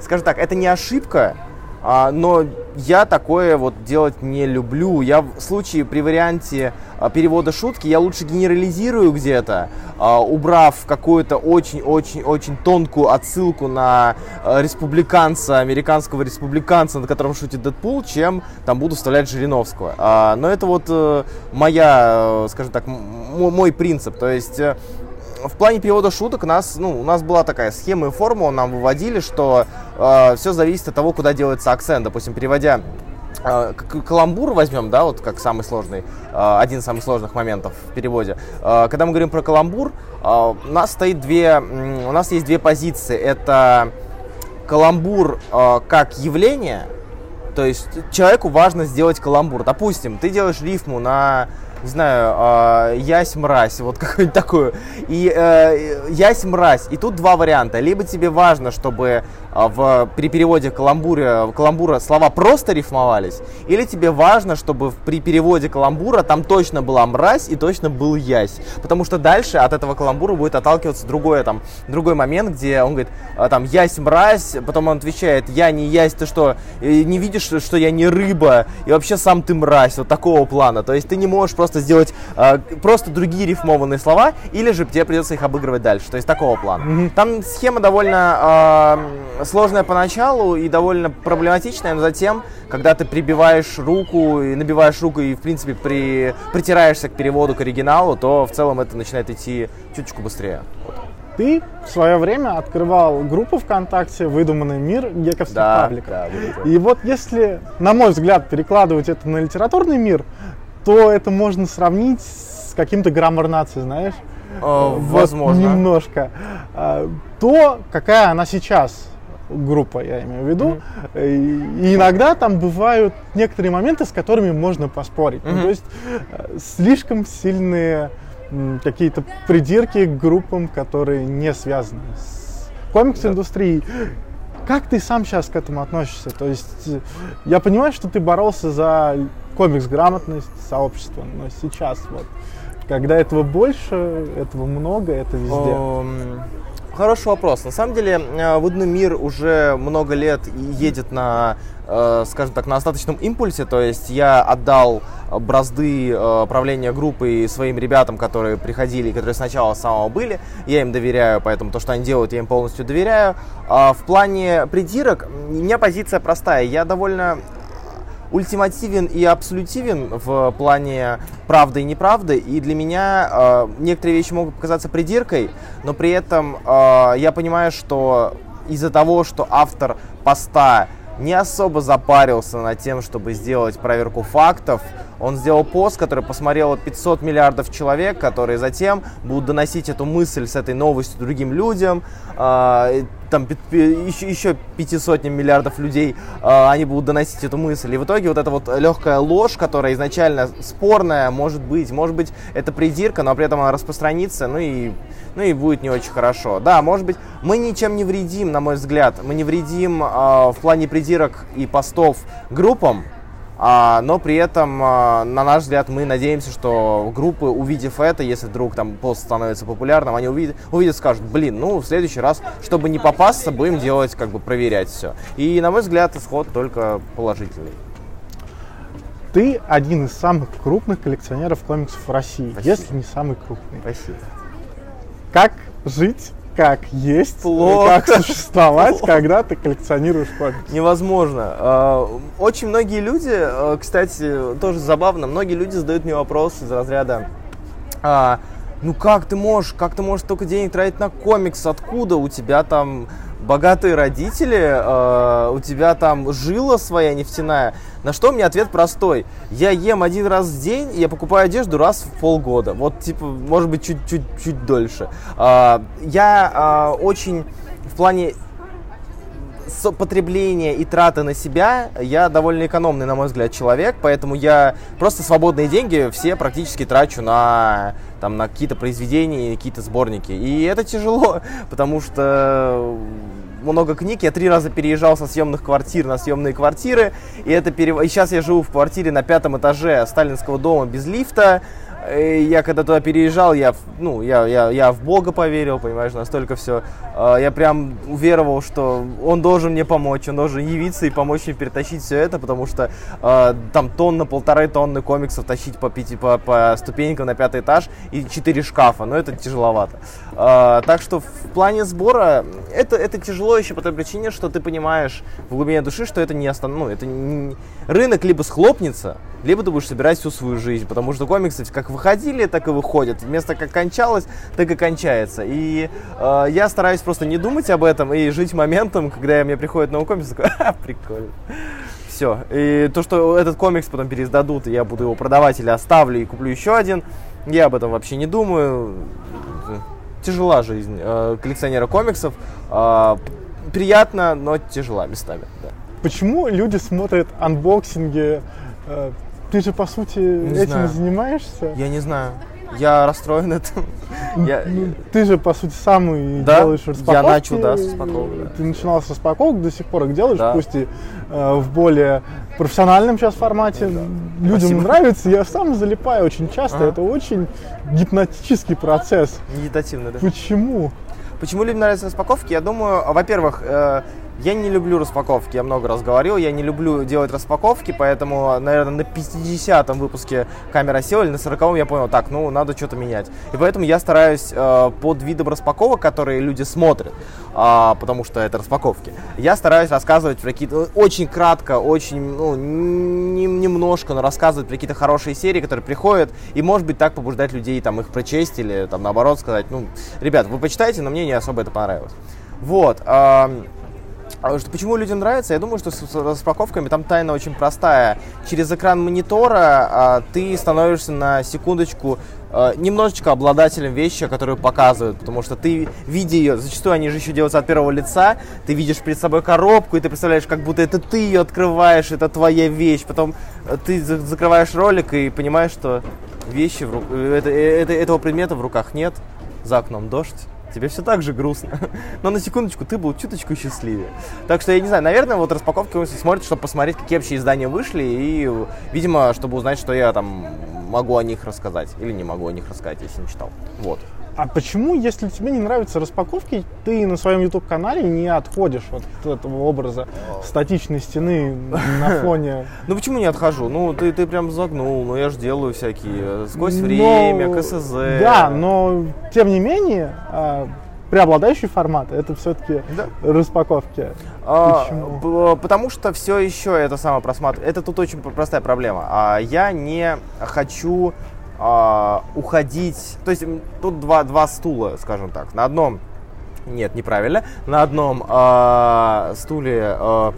скажем так, это не ошибка, но я такое вот делать не люблю. Я в случае при варианте а, перевода шутки я лучше генерализирую где-то, а, убрав какую-то очень-очень-очень тонкую отсылку на а, республиканца, американского республиканца, на котором шутит Дэдпул, чем там буду вставлять Жириновского. А, но это вот э, моя, э, скажем так, мой принцип. То есть э, в плане перевода шуток нас, ну, у нас была такая схема и формула, нам выводили, что все зависит от того, куда делается акцент. Допустим, переводя к- каламбур возьмем, да, вот как самый сложный, э, один из самых сложных моментов в переводе. Когда мы говорим про каламбур, у нас стоит две, у нас есть две позиции. Это каламбур как явление, то есть человеку важно сделать каламбур. Допустим, ты делаешь рифму на, не знаю, э, ясь мразь, вот [laughs] какую-нибудь такую. И э, ясь мразь. И тут два варианта. Либо тебе важно, чтобы в, при переводе каламбура, каламбура слова просто рифмовались, или тебе важно, чтобы при переводе каламбура там точно была мразь и точно был ясь. Потому что дальше от этого каламбура будет отталкиваться другой, там, другой момент, где он говорит, а, там, ясь мразь, потом он отвечает, я не ясь, ты что, э, не видишь, что- я не рыба, и вообще сам ты мразь, вот такого плана. То есть ты не можешь просто сделать а, просто другие рифмованные слова, или же тебе придется их обыгрывать дальше, то есть такого плана. Там схема довольно а, сложная поначалу и довольно проблематичная, но затем, когда ты прибиваешь руку и набиваешь руку и, в принципе, при, притираешься к переводу, к оригиналу, то в целом это начинает идти чуточку быстрее. Вот. Ты в свое время открывал группу ВКонтакте «Выдуманный мир» гековских Да, пабликов. да. И вот если, на мой взгляд, перекладывать это на литературный мир, то это можно сравнить с каким-то граммар нации, знаешь? Э, Вот возможно. Немножко. А, То, какая она сейчас, группа, я имею в виду. И иногда там бывают некоторые моменты, с которыми можно поспорить. Ну, Мгм. то есть э, слишком сильные какие-то придирки к группам, которые не связаны с комикс-индустрией. Как ты сам сейчас к этому относишься? То есть э, я понимаю, что ты боролся за комикс-грамотность сообщества, но сейчас вот, когда этого больше, этого много, это везде. Хороший вопрос. На самом деле, э, Водный мир уже много лет едет на, э, скажем так, на остаточном импульсе. То есть я отдал бразды э, правления группы своим ребятам, которые приходили, которые сначала самого были. Я им доверяю, поэтому то, что они делают, я им полностью доверяю. А в плане придирок, у меня позиция простая. Я довольно ультимативен и абсолютивен в плане правды и неправды, и для меня э, некоторые вещи могут показаться придиркой, но при этом э, я понимаю, что из-за того, что автор поста не особо запарился над тем, чтобы сделать проверку фактов. Он сделал пост, который посмотрело 500 миллиардов человек, которые затем будут доносить эту мысль с этой новостью другим людям. Э, там еще, еще пятисотням миллиардов людей э, они будут доносить эту мысль. И в итоге вот эта вот легкая ложь, которая изначально спорная, может быть, может быть, это придирка, но при этом она распространится, ну и, ну и будет не очень хорошо. Да, может быть, мы ничем не вредим, на мой взгляд, мы не вредим э, в плане придирок и постов группам, а, но при этом, а, на наш взгляд, мы надеемся, что группы, увидев это, если вдруг там пост становится популярным, они увидят, увидят скажут, блин, ну, в следующий раз, чтобы не попасться, будем делать, как бы, проверять все. И, на мой взгляд, исход только положительный. Ты один из самых крупных коллекционеров комиксов в России, Спасибо. если не самый крупный. Спасибо. Как жить как есть, Плохо. как существовать, [laughs] Плохо. когда ты коллекционируешь комиксы. Невозможно. А, очень многие люди, а, кстати, тоже забавно, многие люди задают мне вопрос из разряда, а, ну как ты можешь, как ты можешь столько денег тратить на комикс, откуда у тебя там богатые родители, э, у тебя там жила своя нефтяная. На что мне ответ простой. Я ем один раз в день, я покупаю одежду раз в полгода. Вот, типа, может быть, чуть-чуть дольше. Э, я э, очень в плане потребления и траты на себя я довольно экономный, на мой взгляд, человек, поэтому я просто свободные деньги все практически трачу на, там, на какие-то произведения, какие-то сборники. И это тяжело, [laughs] потому что много книг. Я три раза переезжал со съемных квартир на съемные квартиры. И, это перев... и сейчас я живу в квартире на пятом этаже сталинского дома без лифта. Э, я когда туда переезжал, я, ну, я, я, я в Бога поверил, понимаешь, настолько все. А, я прям уверовал, что он должен мне помочь, он должен явиться и помочь мне перетащить все это, потому что э, там тонна, полторы тонны комиксов тащить по, пяти, по, по ступенькам на пятый этаж и четыре шкафа, но это тяжеловато. Э, так что в плане сбора это, это тяжело еще по той причине, что ты понимаешь в глубине души, что это не останов... ну, это не... рынок либо схлопнется, либо ты будешь собирать всю свою жизнь, потому что комиксы как выходили, так и выходят. Вместо как кончалось, так и кончается. И э, я стараюсь просто не думать об этом и жить моментом, когда мне приходит новый комикс, такой, а, прикольно. Все. И то, что этот комикс потом переиздадут, и я буду его продавать или оставлю и куплю еще один, я об этом вообще не думаю. Тяжела жизнь э, коллекционера комиксов. Э, приятно, но тяжела местами. Да. Почему люди смотрят unboxing и? Э, ты же, по сути, не этим знаю. занимаешься? Я не знаю. Я расстроен этим. Я... Ну, ты же, по сути, сам и да? делаешь распаковки. Я начал, да, с распаковок. Да. Ты начинал с распаковок, до сих пор их делаешь, да. пусть и э, в более профессиональном сейчас формате. Да. Людям Спасибо. нравится, я сам залипаю очень часто. А? Это очень гипнотический процесс. Медитативный, да. Почему? Почему людям нравятся распаковки? Я думаю, во-первых, э, я не люблю распаковки, я много раз говорил, я не люблю делать распаковки, поэтому, наверное, на 50-м выпуске камера села, или на 40-м я понял, так, ну, надо что-то менять. И поэтому я стараюсь э, под видом распаковок, которые люди смотрят, э, потому что это распаковки, я стараюсь рассказывать про какие-то, очень кратко, очень, ну, не, немножко, но рассказывать про какие-то хорошие серии, которые приходят, и, может быть, так побуждать людей, там, их прочесть, или, там, наоборот, сказать, ну, ребят, вы почитайте, но мне не особо это понравилось. Вот. Э, почему людям нравится? Я думаю, что с, с распаковками там тайна очень простая. Через экран монитора а, ты становишься на секундочку а, немножечко обладателем вещи, которую показывают, потому что ты, видя ее, зачастую они же еще делаются от первого лица, ты видишь перед собой коробку, и ты представляешь, как будто это ты ее открываешь, это твоя вещь, потом э, ты закрываешь ролик и понимаешь, что вещи, в ру... Э, это, э, это, этого предмета в руках нет, за окном дождь тебе все так же грустно. [laughs] Но на секундочку ты был чуточку счастливее. Так что я не знаю, наверное, вот распаковка смотрит, чтобы посмотреть, какие вообще издания вышли, и, видимо, чтобы узнать, что я там могу о них рассказать или не могу о них рассказать, если не читал. Вот. А почему, если тебе не нравятся распаковки, ты на своем YouTube-канале не отходишь от этого образа статичной стены на [laughs] фоне... Ну почему не отхожу? Ну ты, ты прям загнул, ну я же делаю всякие сквозь Но- время, КСЗ. Да, но тем не менее, а, преобладающий формат это все-таки Да. распаковки. А, Почему? потому что все еще это самое просматривает. Это тут очень простая проблема. А, я не хочу а, уходить. То есть тут два, два стула, скажем так. На одном нет, неправильно. На одном а, стуле а,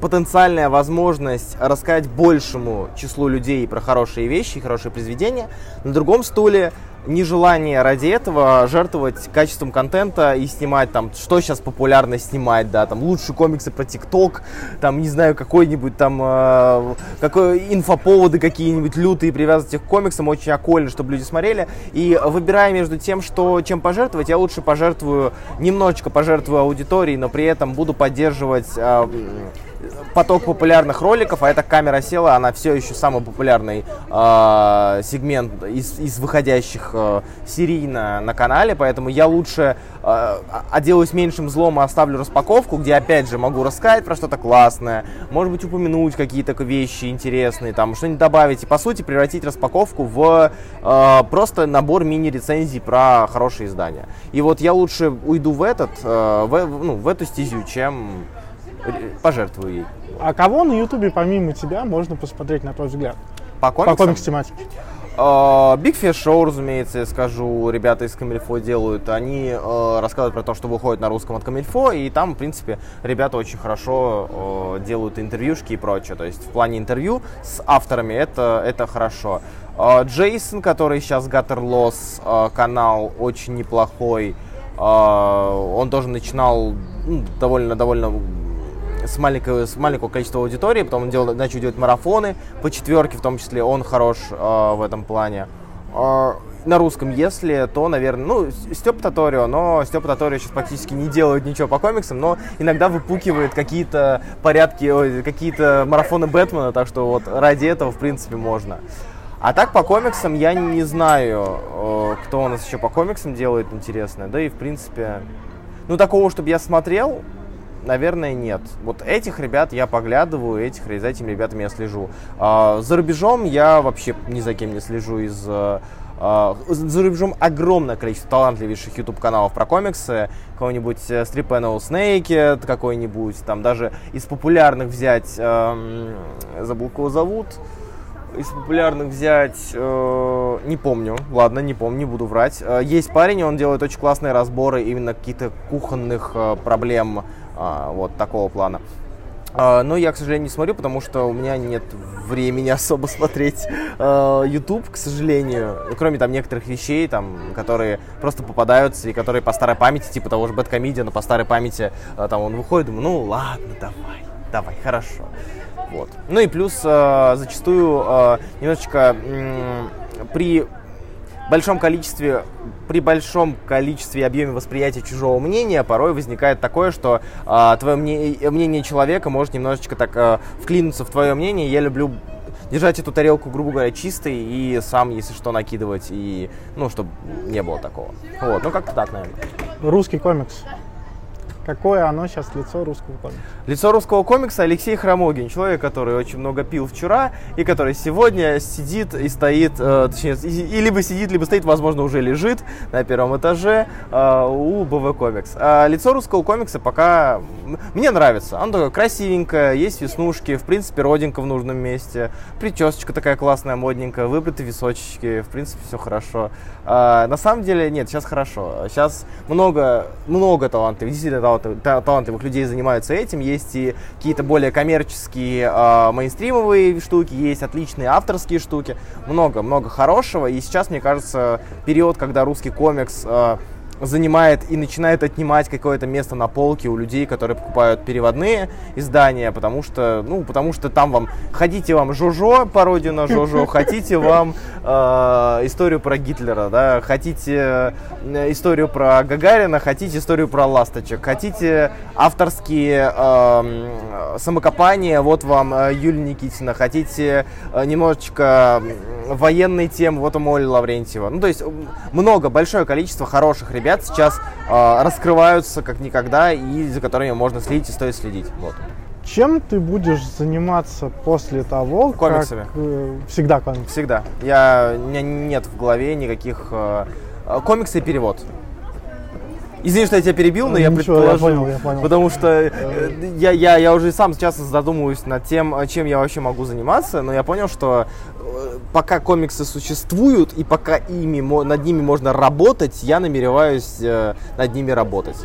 потенциальная возможность рассказать большему числу людей про хорошие вещи хорошие произведения. На другом стуле нежелание ради этого жертвовать качеством контента и снимать там, что сейчас популярно снимать, да, там лучшие комиксы про ТикТок, там, не знаю, какой-нибудь там, э, какой, инфоповоды какие-нибудь лютые привязывать их к комиксам, очень окольно, чтобы люди смотрели. И выбирая между тем, что чем пожертвовать, я лучше пожертвую, немножечко пожертвую аудиторией, но при этом буду поддерживать э, поток популярных роликов, а эта камера села, она все еще самый популярный э, сегмент из, из выходящих э, серийно на канале, поэтому я лучше э, отделаюсь меньшим злом и оставлю распаковку, где опять же могу рассказать про что-то классное, может быть упомянуть какие-то вещи интересные, там что-нибудь добавить и по сути превратить распаковку в э, просто набор мини-рецензий про хорошие издания. И вот я лучше уйду в этот, э, в, ну, в эту стезю, чем э, пожертвую ей. А кого на Ютубе помимо тебя можно посмотреть, на твой взгляд? По По комиксам? комикс-тематике. А, Big Fish Show, разумеется, я скажу, ребята из Камильфо делают. Они э, рассказывают про то, что выходит на русском от Камильфо, и там, в принципе, ребята очень хорошо э, делают интервьюшки и прочее. То есть в плане интервью с авторами это, это хорошо. А, Джейсон, который сейчас Loss э, канал, очень неплохой. А, он тоже начинал ну, довольно, довольно с, маленького, с маленького количества аудитории, потом он делал, начал делать марафоны по четверке, в том числе он хорош э, в этом плане. Э, на русском, если, то, наверное, ну, Степ Таторио, но Степ Таторио сейчас практически не делает ничего по комиксам, но иногда выпукивает какие-то порядки, какие-то марафоны Бэтмена, так что вот ради этого, в принципе, можно. А так по комиксам я не знаю, э, кто у нас еще по комиксам делает интересное, да и в принципе, ну такого, чтобы я смотрел, наверное, нет. Вот этих ребят я поглядываю, этих, за этими ребятами я слежу. А, за рубежом я вообще ни за кем не слежу из... э, а, за рубежом огромное количество талантливейших YouTube каналов про комиксы, какой-нибудь э, Strip Panel Snake, какой-нибудь, там даже из популярных взять, эм, забыл, кого зовут, из популярных взять, э, не помню, ладно, не помню, не буду врать. Э, есть парень, он делает очень классные разборы именно каких-то кухонных э, проблем, э, вот такого плана. Э, но я, к сожалению, не смотрю, потому что у меня нет времени [laughs] особо смотреть э, YouTube, к сожалению. Ну, Кроме там некоторых вещей, там, которые просто попадаются и которые по старой памяти, типа того же Бэткомедиана, по старой памяти, там он выходит, думаю, ну ладно, давай, давай, хорошо. Вот. Ну и плюс зачастую немножечко при большом количестве, при большом количестве и объеме восприятия чужого мнения порой возникает такое, что э, твое мнение, мнение человека может немножечко так э, вклинуться в твое мнение. Я люблю держать эту тарелку, грубо говоря, чистой и сам, если что, накидывать, и, ну, чтобы не было такого. Вот, ну как-то так, наверное. Русский комикс. Какое оно сейчас лицо русского комикса? Лицо русского комикса Алексей Хромогин, человек, который очень много пил вчера и который сегодня сидит и стоит, э, точнее, и, и либо сидит, либо стоит, возможно, уже лежит на первом этаже э, у БВ Комикс. А лицо русского комикса пока мне нравится. Оно такое красивенькое, есть веснушки, в принципе, родинка в нужном месте, причесочка такая классная, модненькая, выбриты височки, в принципе, все хорошо. А, на самом деле, нет, сейчас хорошо. Сейчас много, много талантливых, действительно талантливых, та- талантливых людей занимаются этим. Есть и какие-то более коммерческие, а, мейнстримовые штуки, есть отличные авторские штуки. Много, много хорошего. И сейчас, мне кажется, период, когда русский комикс а, занимает и начинает отнимать какое-то место на полке у людей, которые покупают переводные издания, потому что, ну, потому что там вам, [laughs] хотите вам Жожо, пародию на Жожо, хотите вам историю про Гитлера, да, хотите э, историю про Гагарина, хотите историю про ласточек, хотите авторские э, самокопания, вот вам э, Юлия Никитина, хотите э, немножечко военной темы, вот вам Оля Лаврентьева. Ну, то есть много, большое количество хороших ребят сейчас э, раскрываются как никогда и за которыми можно следить и стоит следить. Вот. Чем ты будешь заниматься после того, Комиксами. как... э, всегда комикс. Всегда. Я, у меня нет в голове никаких... Э, э, комиксы и перевод. Извини, что я тебя перебил, но я Ничего, я предположил. понял, я понял. Потому что э, я, я, я уже сам часто задумываюсь над тем, э, чем я вообще могу заниматься, но я понял, что э, пока комиксы существуют и пока ими, над ними можно работать, я намереваюсь над ними работать.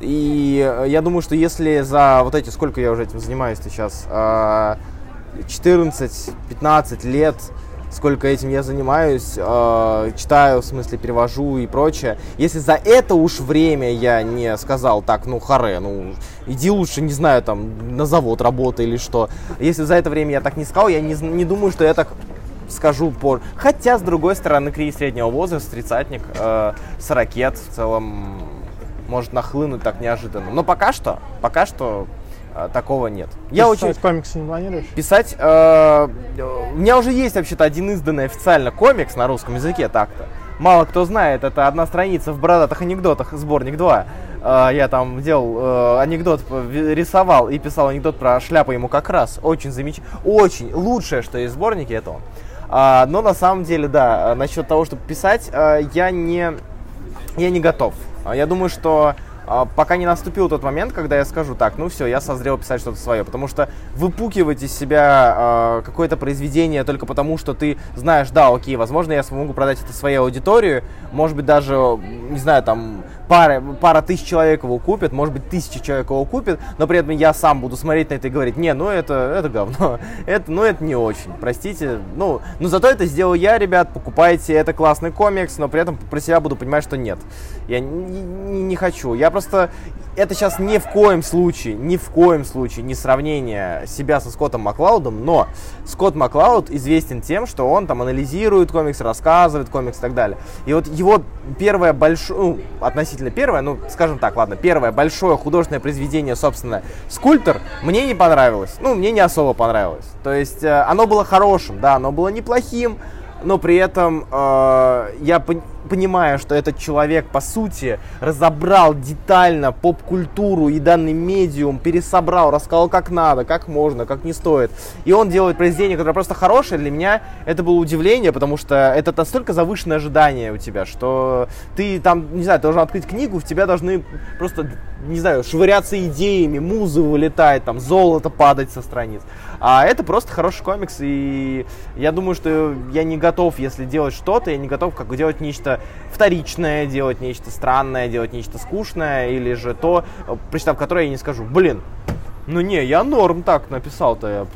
И я думаю, что если за вот эти, сколько я уже этим занимаюсь сейчас, э, 14-15 лет, сколько этим я занимаюсь, э, читаю, в смысле, перевожу и прочее. Если за это уж время я не сказал, так, ну, харе, ну, иди лучше, не знаю, там, на завод работай или что. Если за это время я так не сказал, я не, не думаю, что я так скажу по... Хотя, с другой стороны, кризис среднего возраста, тридцатник, э, с ракет в целом может нахлынуть так неожиданно. Но пока что, пока что такого нет. Я Ты очень... писать комиксы не планируешь? Писать... э, у меня уже есть вообще-то один изданный официально комикс на русском языке так-то. Мало кто знает, это одна страница в бородатых анекдотах, сборник 2. Э, я там делал э, анекдот, рисовал и писал анекдот про шляпу ему как раз. Очень замечательно. Очень лучшее, что есть в сборнике, это он. А, но на самом деле, да, насчет того, чтобы писать, э, я не я не готов. А Я думаю, что а, пока не наступил тот момент, когда я скажу так, ну все, я созрел писать что-то свое. Потому что выпукивать из себя а, какое-то произведение только потому, что ты знаешь, да, окей, возможно, я смогу продать это своей аудитории, может быть, даже, не знаю, там, пара, пара тысяч человек его купят, может быть, тысячи человек его купят, но при этом я сам буду смотреть на это и говорить, не, ну это, это говно, [laughs] это, ну это не очень, простите, ну, но зато это сделал я, ребят, покупайте, это классный комикс, но при этом про себя буду понимать, что нет, я не- не хочу, я просто, это сейчас ни в коем случае, ни в коем случае не сравнение себя со Скоттом Маклаудом, но Скотт Маклауд известен тем, что он там анализирует комикс, рассказывает комикс и так далее. И вот его первое большое, ну, относительно первое, ну, скажем так, ладно, первое большое художественное произведение, собственно, «Скульптор», мне не понравилось. Ну, мне не особо понравилось. То есть э, оно было хорошим, да, оно было неплохим, но при этом э, я пон- понимаю, что этот человек, по сути, разобрал детально поп-культуру и данный медиум, пересобрал, рассказал, как надо, как можно, как не стоит. И он делает произведение, которое просто хорошее. Для меня это было удивление, потому что это настолько завышенное ожидание у тебя, что ты там, не знаю, ты должен открыть книгу, в тебя должны просто, не знаю, швыряться идеями, музы вылетает, там, золото падать со страниц. А это просто хороший комикс, и я думаю, что я не готов, если делать что-то, я не готов как делать нечто вторичное, делать нечто странное, делать нечто скучное, или же то, прочитав которое я не скажу, блин, ну не, я норм так написал-то.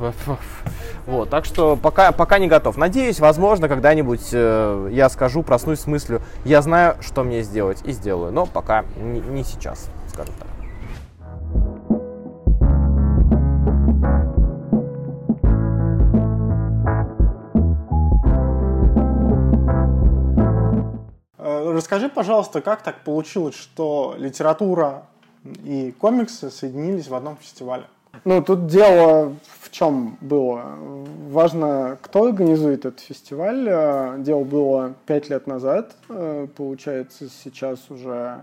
Вот, так что пока, пока не готов. Надеюсь, возможно, когда-нибудь э, я скажу, проснусь с мыслью, я знаю, что мне сделать, и сделаю. Но пока не, не сейчас, скажем так. Расскажи, пожалуйста, как так получилось, что литература и комиксы соединились в одном фестивале? Ну, тут дело в чем было. Важно, кто организует этот фестиваль. Э, Дело было пять лет назад, э, получается, сейчас уже,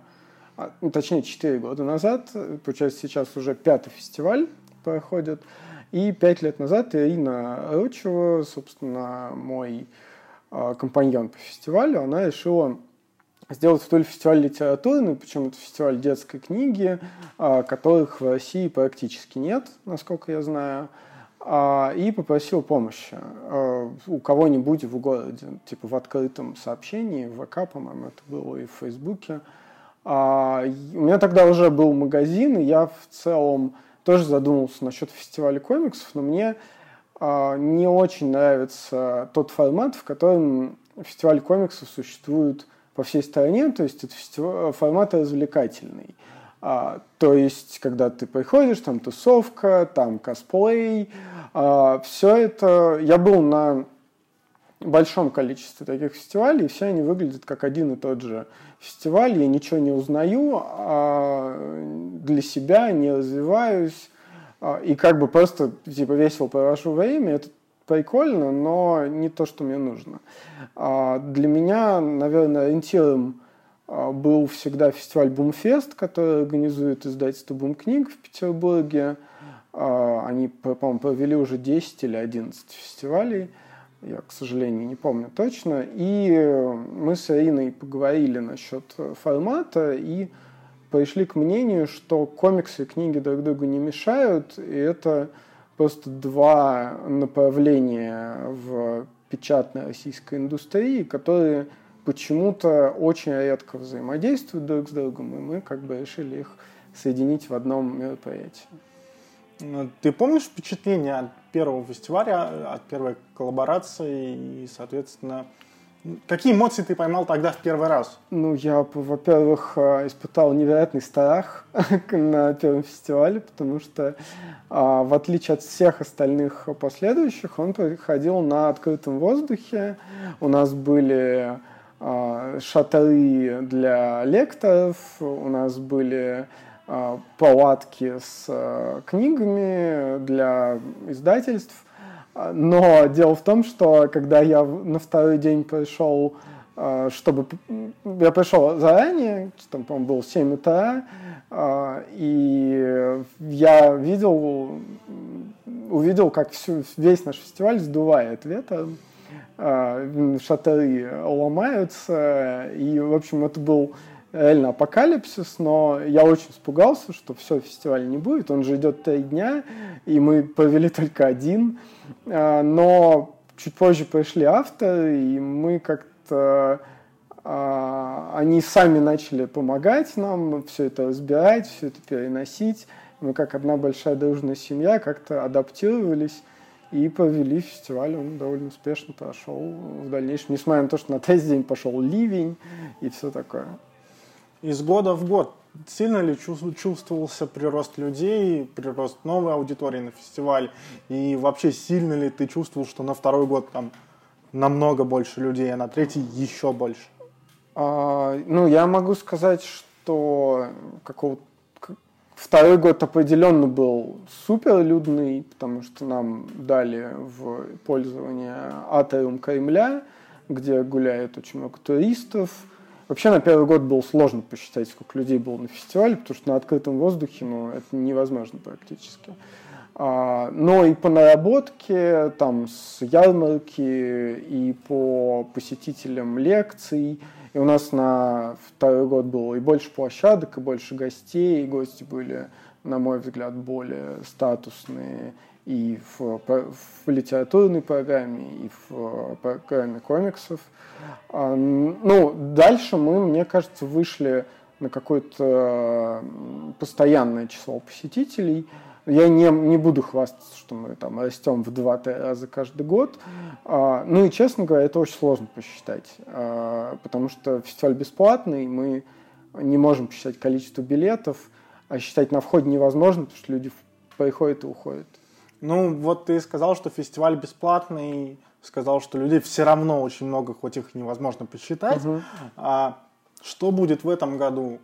а, ну, точнее, четыре года назад, получается, сейчас уже пятый фестиваль проходит. И пять лет назад Ирина Ручева, собственно, мой э, компаньон по фестивалю, она решила сделать в Туле фестиваль литературный, причем это фестиваль детской книги, а, которых в России практически нет, насколько я знаю, А, и попросил помощи а, у кого-нибудь в городе, типа в открытом сообщении, в ВК, по-моему, это было и в Фейсбуке. У меня тогда уже был магазин, и я в целом тоже задумался насчет фестиваля комиксов, но мне не очень нравится тот формат, в котором фестиваль комиксов существует по всей стране, то есть это фестиваль, формат развлекательный. А, то есть, когда ты приходишь, там тусовка, там косплей, а, все это... Я был на большом количестве таких фестивалей, и все они выглядят как один и тот же фестиваль. Я ничего не узнаю а для себя, не развиваюсь, а, и как бы просто типа весело провожу время. Это прикольно, но не то, что мне нужно. А для меня, наверное, ориентиром а, был всегда фестиваль Бумфест, который организует издательство Бум-книг в Петербурге. А, они, по-моему, провели уже 10 или 11 фестивалей. Я, к сожалению, не помню точно. И мы с Ириной поговорили насчет формата и пришли к мнению, что комиксы и книги друг другу не мешают, и это просто два направления в печатной российской индустрии, которые почему-то очень редко взаимодействуют друг с другом, и мы как бы решили их соединить в одном мероприятии. Ну, ты помнишь впечатление от первого фестиваля, от первой коллаборации и, соответственно, Какие эмоции ты поймал тогда в первый раз? Ну, я, во-первых, э, испытал невероятный страх [laughs] на первом фестивале, потому что, а, в отличие от всех остальных последующих, он проходил на открытом воздухе. У нас были а, шатры для лекторов, у нас были а, палатки с э, книгами для издательств. Но дело в том, что когда я на второй день пришел, а, чтобы... Я пришел заранее, там, по-моему, было 7 утра, а, и я видел, увидел, как всю, весь наш фестиваль сдувает ветром, а, шатры ломаются, и, в общем, это был реально апокалипсис, но я очень испугался, что все, фестиваля не будет, он же идет три дня, и мы провели только один, а, но чуть позже пришли авторы, и мы как-то а, они сами начали помогать нам все это разбирать, все это переносить. Мы как одна большая дружная семья как-то адаптировались и провели фестиваль. Он довольно успешно прошел в дальнейшем, несмотря на то, что на третий день пошел ливень и все такое из года в год сильно ли чувствовался прирост людей, прирост новой аудитории на фестиваль? И вообще сильно ли ты чувствовал, что на второй год там намного больше людей, а на третий еще больше? А, ну, я могу сказать, что какого второй год определенно был супер людный, потому что нам дали в пользование атриум Кремля, где гуляет очень много туристов – Вообще на первый год было сложно посчитать, сколько людей было на фестивале, потому что на открытом воздухе ну, это невозможно практически. А, но и по наработке, там, с ярмарки, и по посетителям лекций. И у нас на второй год было и больше площадок, и больше гостей, и гости были, на мой взгляд, более статусные и в, в литературной программе, и в программе комиксов. Ну, дальше мы, мне кажется, вышли на какое-то постоянное число посетителей. Я не, не буду хвастаться, что мы там растем в 2-3 раза каждый год. А, ну и, честно говоря, это очень сложно посчитать, а, потому что фестиваль бесплатный, мы не можем посчитать количество билетов, а считать на входе невозможно, потому что люди приходят и уходят. Ну, вот ты сказал, что фестиваль бесплатный, сказал, что людей все равно очень много, хоть их невозможно посчитать. Угу. А что будет в этом году?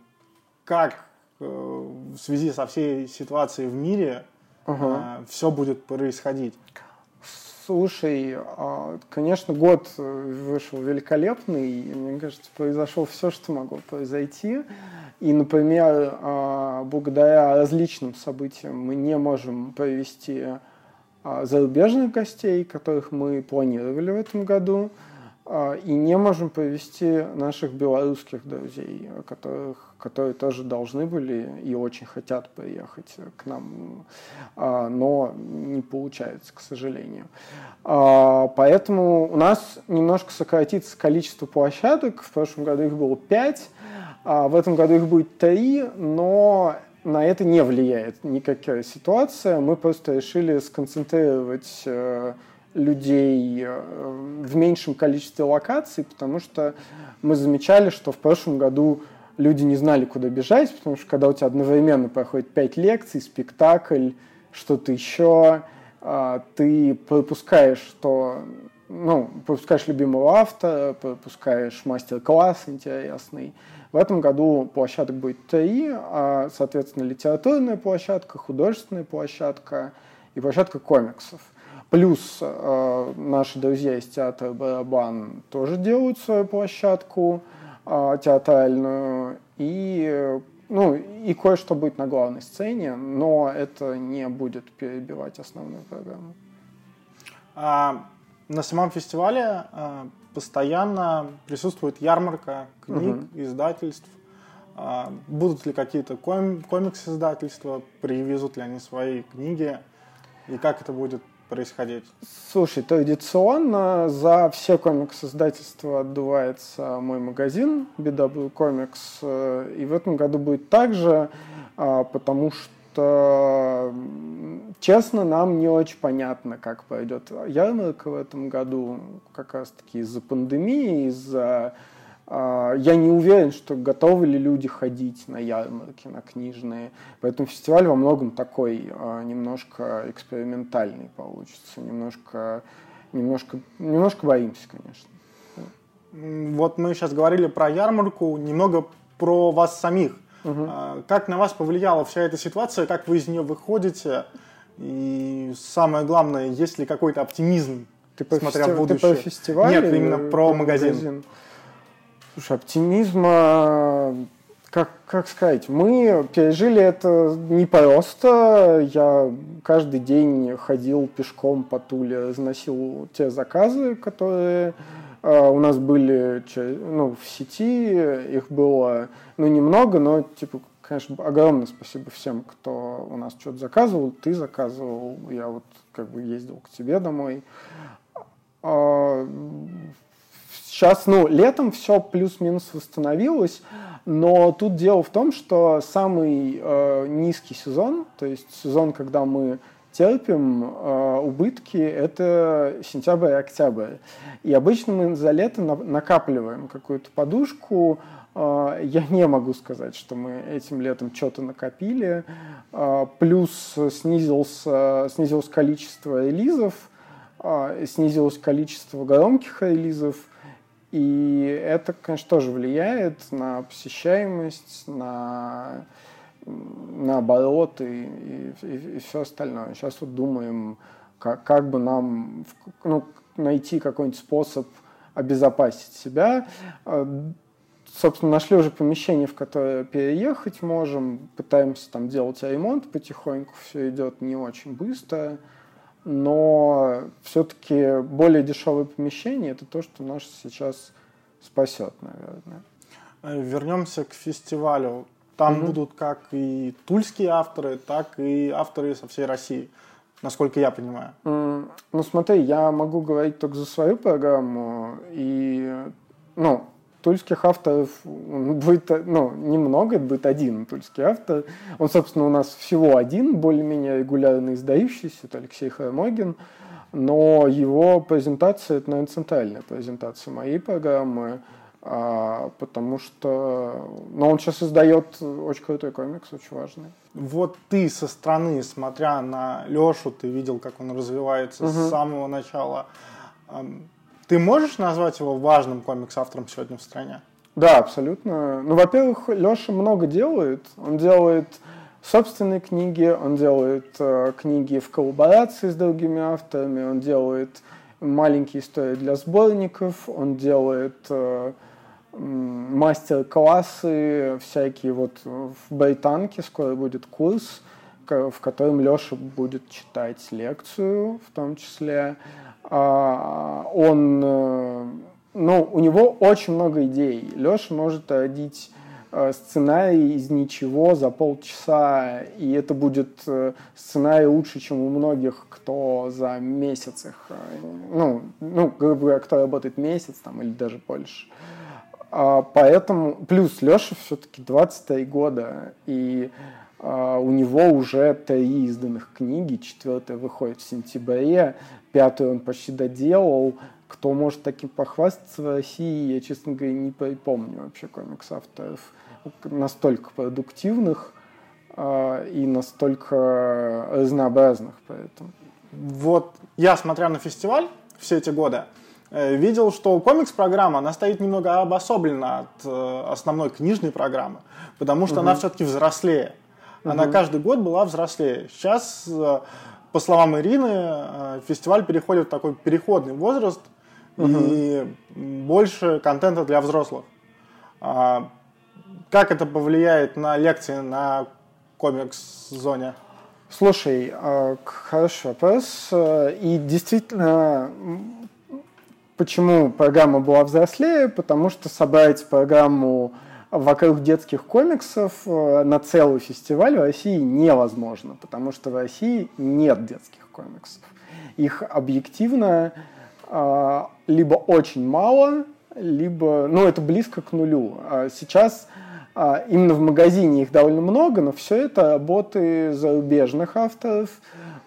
Как э, в связи со всей ситуацией в мире угу. э, все будет происходить? Слушай, а, конечно, год вышел великолепный, и, мне кажется, произошло все, что могло произойти. И, например, а, благодаря различным событиям мы не можем провести а, зарубежных гостей, которых мы планировали в этом году, и не можем провести наших белорусских друзей, которых, которые тоже должны были и очень хотят приехать к нам, но не получается, к сожалению. Поэтому у нас немножко сократится количество площадок. В прошлом году их было пять, а в этом году их будет три, но на это не влияет никакая ситуация. Мы просто решили сконцентрировать э, людей э, в меньшем количестве локаций, потому что мы замечали, что в прошлом году люди не знали, куда бежать, потому что когда у тебя одновременно проходит пять лекций, спектакль, что-то еще, а, ты пропускаешь, что ну, пропускаешь любимого автора, пропускаешь мастер-класс интересный. В этом году площадок будет три, а, соответственно, литературная площадка, художественная площадка и площадка комиксов. Плюс э, наши друзья из театра «Барабан» тоже делают свою площадку э, театральную. И, ну, и кое-что будет на главной сцене, но это не будет перебивать основную программу. А, на самом фестивале а, постоянно присутствует ярмарка книг, угу. издательств. А, будут ли какие-то ком- комикс-издательства, привезут ли они свои книги, и как это будет происходить? Слушай, традиционно за все комикс-издательства отдувается мой магазин BW Comics, и в этом году будет так же, а, потому что, честно, нам не очень понятно, как пойдет ярмарка в этом году, как раз-таки из-за пандемии, из-за я не уверен, что готовы ли люди ходить на ярмарки, на книжные. Поэтому фестиваль во многом такой а, немножко экспериментальный получится. Немножко, немножко, немножко боимся, конечно. Вот мы сейчас говорили про ярмарку, немного про вас самих. Угу. Как на вас повлияла вся эта ситуация, как вы из нее выходите? И самое главное, есть ли какой-то оптимизм, ты смотря фести... в будущее? Ты про фестиваль? Нет, именно про магазин. магазин. Слушай, оптимизма, как, как сказать, мы пережили это непросто. Я каждый день ходил пешком по Туле, разносил те заказы, которые э, у нас были ну, в сети. Их было ну, немного, но типа конечно, огромное спасибо всем, кто у нас что-то заказывал. Ты заказывал, я вот как бы ездил к тебе домой. А, Сейчас, ну, летом все плюс-минус восстановилось, но тут дело в том, что самый э, низкий сезон, то есть сезон, когда мы терпим э, убытки, это сентябрь и октябрь. И обычно мы за лето на, накапливаем какую-то подушку. Э, я не могу сказать, что мы этим летом что-то накопили. Э, плюс снизился, снизилось количество релизов, э, снизилось количество громких релизов – и это, конечно, тоже влияет на посещаемость, на, на обороты и, и, и все остальное. Сейчас вот думаем, как, как бы нам ну, найти какой-нибудь способ обезопасить себя. А, собственно, нашли уже помещение, в которое переехать можем, пытаемся там делать ремонт потихоньку, все идет не очень быстро но все-таки более дешевое помещение это то, что нас сейчас спасет, наверное. Вернемся к фестивалю. Там угу. будут как и тульские авторы, так и авторы со всей России, насколько я понимаю. Mm, ну смотри, я могу говорить только за свою программу, и ну, тульских авторов будет, ну, немного, это будет один тульский автор. Он, собственно, у нас всего один, более-менее регулярно издающийся, это Алексей Хромогин. Но его презентация, это, наверное, центральная презентация моей программы, а, потому что ну, он сейчас издает очень крутой комикс, очень важный. Вот ты со стороны, смотря на Лешу, ты видел, как он развивается угу. с самого начала. Ты можешь назвать его важным комикс-автором сегодня в стране? Да, абсолютно. Ну, во-первых, Леша много делает. Он делает собственные книги, он делает э, книги в коллаборации с другими авторами, он делает маленькие истории для сборников, он делает э, мастер-классы всякие. Вот в Брайтанке скоро будет курс, в котором Леша будет читать лекцию в том числе. А, он, э, ну, у него очень много идей. Леша может родить э, сценарий из ничего за полчаса, и это будет э, сценарий лучше, чем у многих, кто за месяц их, ну, ну грубо говоря, кто работает месяц там или даже больше. А, поэтому, плюс Леша все-таки 23 года, и а, у него уже три изданных книги, четвертая выходит в сентябре, пятую он почти доделал. Кто может таким похвастаться в России, я, честно говоря, не помню вообще комикс-авторов настолько продуктивных э, и настолько разнообразных поэтому. Вот я, смотря на фестиваль все эти годы, э, видел, что комикс-программа, она стоит немного обособлена от э, основной книжной программы, потому что угу. она все-таки взрослее. Она угу. каждый год была взрослее. Сейчас, э, по словам Ирины, фестиваль переходит в такой переходный возраст угу. и больше контента для взрослых. А, как это повлияет на лекции на комикс-зоне? Слушай, а, хороший вопрос. И действительно, почему программа была взрослее? Потому что собрать программу вокруг детских комиксов э, на целый фестиваль в России невозможно, потому что в России нет детских комиксов. Их объективно а, либо очень мало, либо, ну, это близко к нулю. А сейчас а, именно в магазине их довольно много, но все это работы зарубежных авторов.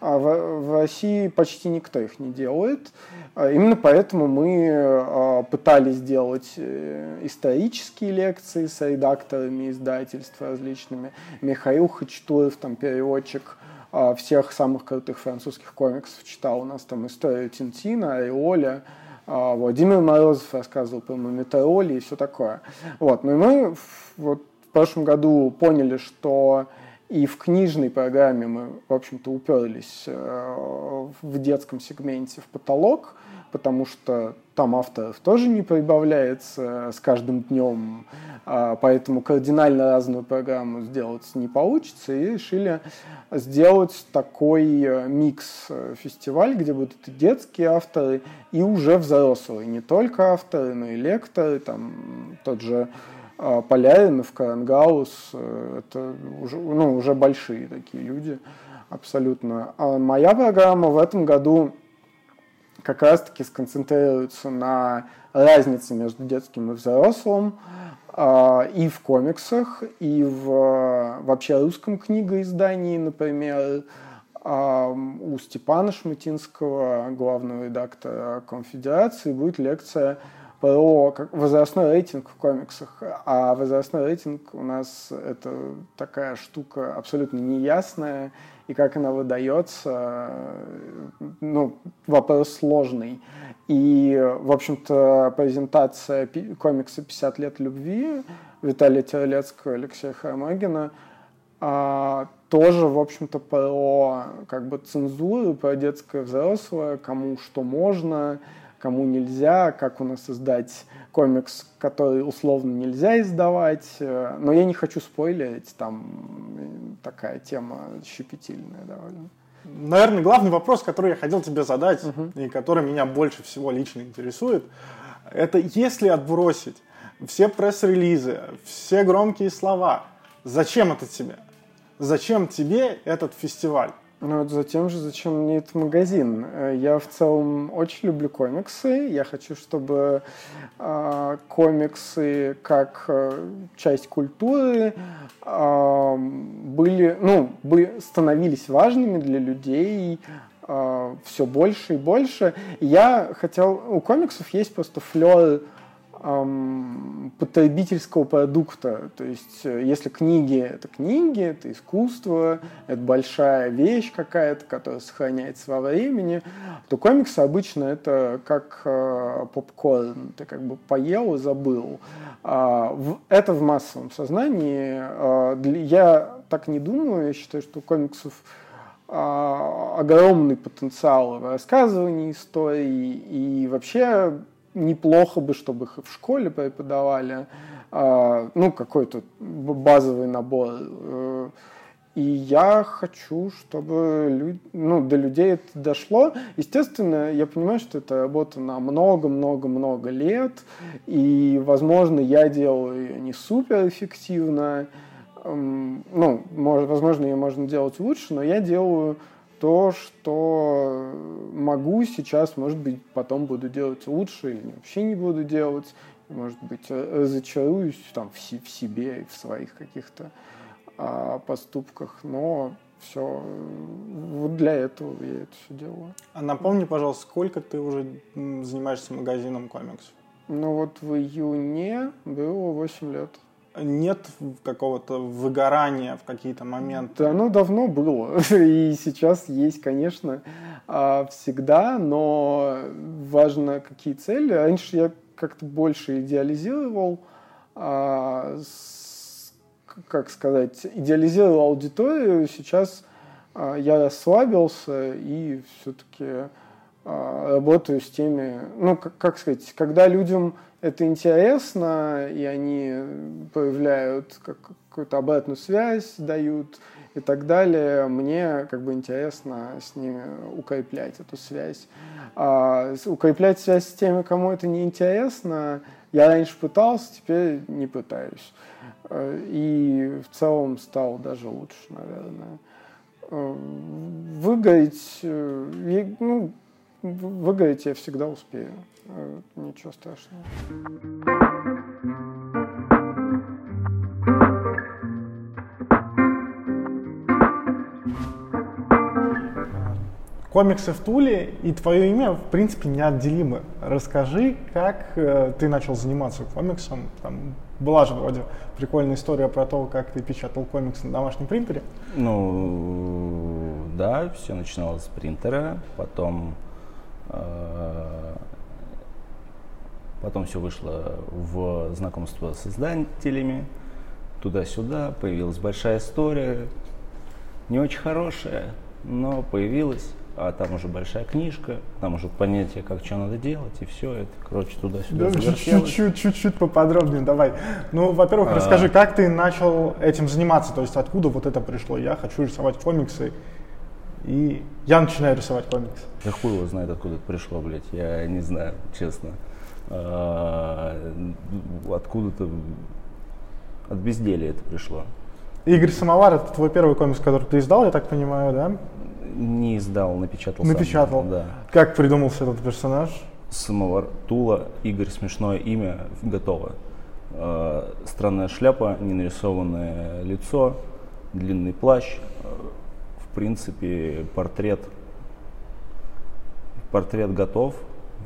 В, в России почти никто их не делает. А, именно поэтому мы пытались сделать э, исторические лекции с редакторами издательств различными. Михаил Хачтуев, там переводчик всех самых крутых французских комиксов читал. У нас там историю Тинтина, Ореоля, Владимир Морозов рассказывал про Мумитроли и все такое. Вот. Ну и мы вот в прошлом году поняли, что и в книжной программе мы, в общем-то, уперлись э, в детском сегменте в потолок, потому что там авторов тоже не прибавляется с каждым днем, а, поэтому кардинально разную программу сделать не получится, и решили сделать такой э, микс-фестиваль, где будут и детские авторы, и уже взрослые, не только авторы, но и лекторы, там тот же а Поляринов, Карангаус, э, это уже, ну, уже большие такие люди, абсолютно. А моя программа в этом году как раз-таки сконцентрируется на разнице между детским и взрослым, а, и в комиксах, и в вообще русском книгоиздании, например, а, у Степана Шматинского, главного редактора Конфедерации, будет лекция про возрастной рейтинг в комиксах. А возрастной рейтинг у нас это такая штука абсолютно неясная, и как она выдается, ну, вопрос сложный. И, в общем-то, презентация комикса «50 лет любви» Виталия Терлецкого и Алексея Хармагина а, тоже, в общем-то, про как бы цензуру, про детское взрослое, кому что можно, кому нельзя, как у нас издать комикс, который условно нельзя издавать. Э, но я не хочу спойлерить, там такая тема щепетильная довольно. Наверное, главный вопрос, который я хотел тебе задать, uh и который меня больше всего лично интересует, это если отбросить все пресс-релизы, все громкие слова, зачем это тебе? Зачем тебе этот фестиваль? Ну вот затем же, зачем мне этот магазин? Э, я в целом очень люблю комиксы. Я хочу, чтобы э, комиксы как э, часть культуры э, были, ну, бы становились важными для людей э, все больше и больше. Я хотел, у комиксов есть просто флер потребительского продукта. То есть, э, если книги — это книги, это искусство, это большая вещь какая-то, которая сохраняется во времени, то комиксы обычно это как э, попкорн. Ты как бы поел и забыл. А, это в массовом сознании. Для, я так не думаю. Я считаю, что у комиксов а, огромный потенциал в рассказывании истории и вообще неплохо бы, чтобы их в школе преподавали, а, ну, какой-то базовый набор. Э, и я хочу, чтобы люд... ну, до людей это дошло. Естественно, я понимаю, что это работа на много-много-много лет, и, возможно, я делаю ее не супер эффективно. Ну, возможно, ее можно делать лучше, но я делаю то, что могу сейчас, может быть, потом буду делать лучше или вообще не буду делать, может быть, разочаруюсь там в, в себе и в своих каких-то а, поступках, но все для этого я это все делаю. А напомни, пожалуйста, сколько ты уже занимаешься магазином комиксов? Ну вот в июне было 8 лет. Нет какого-то выгорания в какие-то моменты? Оно давно было. [laughs] И сейчас есть, конечно, а, всегда, но важно, какие цели. Раньше я как-то больше идеализировал, а, как сказать, идеализировал аудиторию. Сейчас а, я расслабился и все-таки работаю с теми, ну, как, как сказать, когда людям это интересно, и они проявляют как, какую-то обратную связь, дают и так далее, мне как бы интересно с ними укреплять эту связь. А, укреплять связь с теми, кому это не интересно, я раньше пытался, теперь не пытаюсь. А, и в целом стал даже лучше, наверное. А, выгореть, э, ну, выгореть я всегда успею. Э, ничего страшного. Комиксы в Туле и твое имя, в принципе, неотделимы. Расскажи, как э, ты начал заниматься комиксом. Там была же вроде прикольная история про то, как ты печатал комиксы на домашнем принтере. Ну, да, все начиналось с принтера, потом потом все вышло в знакомство с издателями, туда-сюда, появилась большая история, не очень хорошая, но появилась. А там уже большая книжка, там уже понятие, как что надо делать, и все это, короче, туда-сюда да, Чуть-чуть, чуть-чуть поподробнее давай. Ну, во-первых, а... расскажи, как ты начал этим заниматься, то есть откуда вот это пришло? Я хочу рисовать комиксы, и я начинаю рисовать комиксы. Да хуй его знает, откуда это пришло, блядь, я не знаю, честно. А, откуда-то от безделия это пришло. Игорь Самовар, это твой первый комикс, который ты издал, я так понимаю, да? Не издал, напечатал Напечатал? Сам, да. Как придумался этот персонаж? Самовар Тула, Игорь, смешное имя, готово. Э, странная шляпа, ненарисованное лицо, длинный плащ. Принципе, портрет, портрет готов,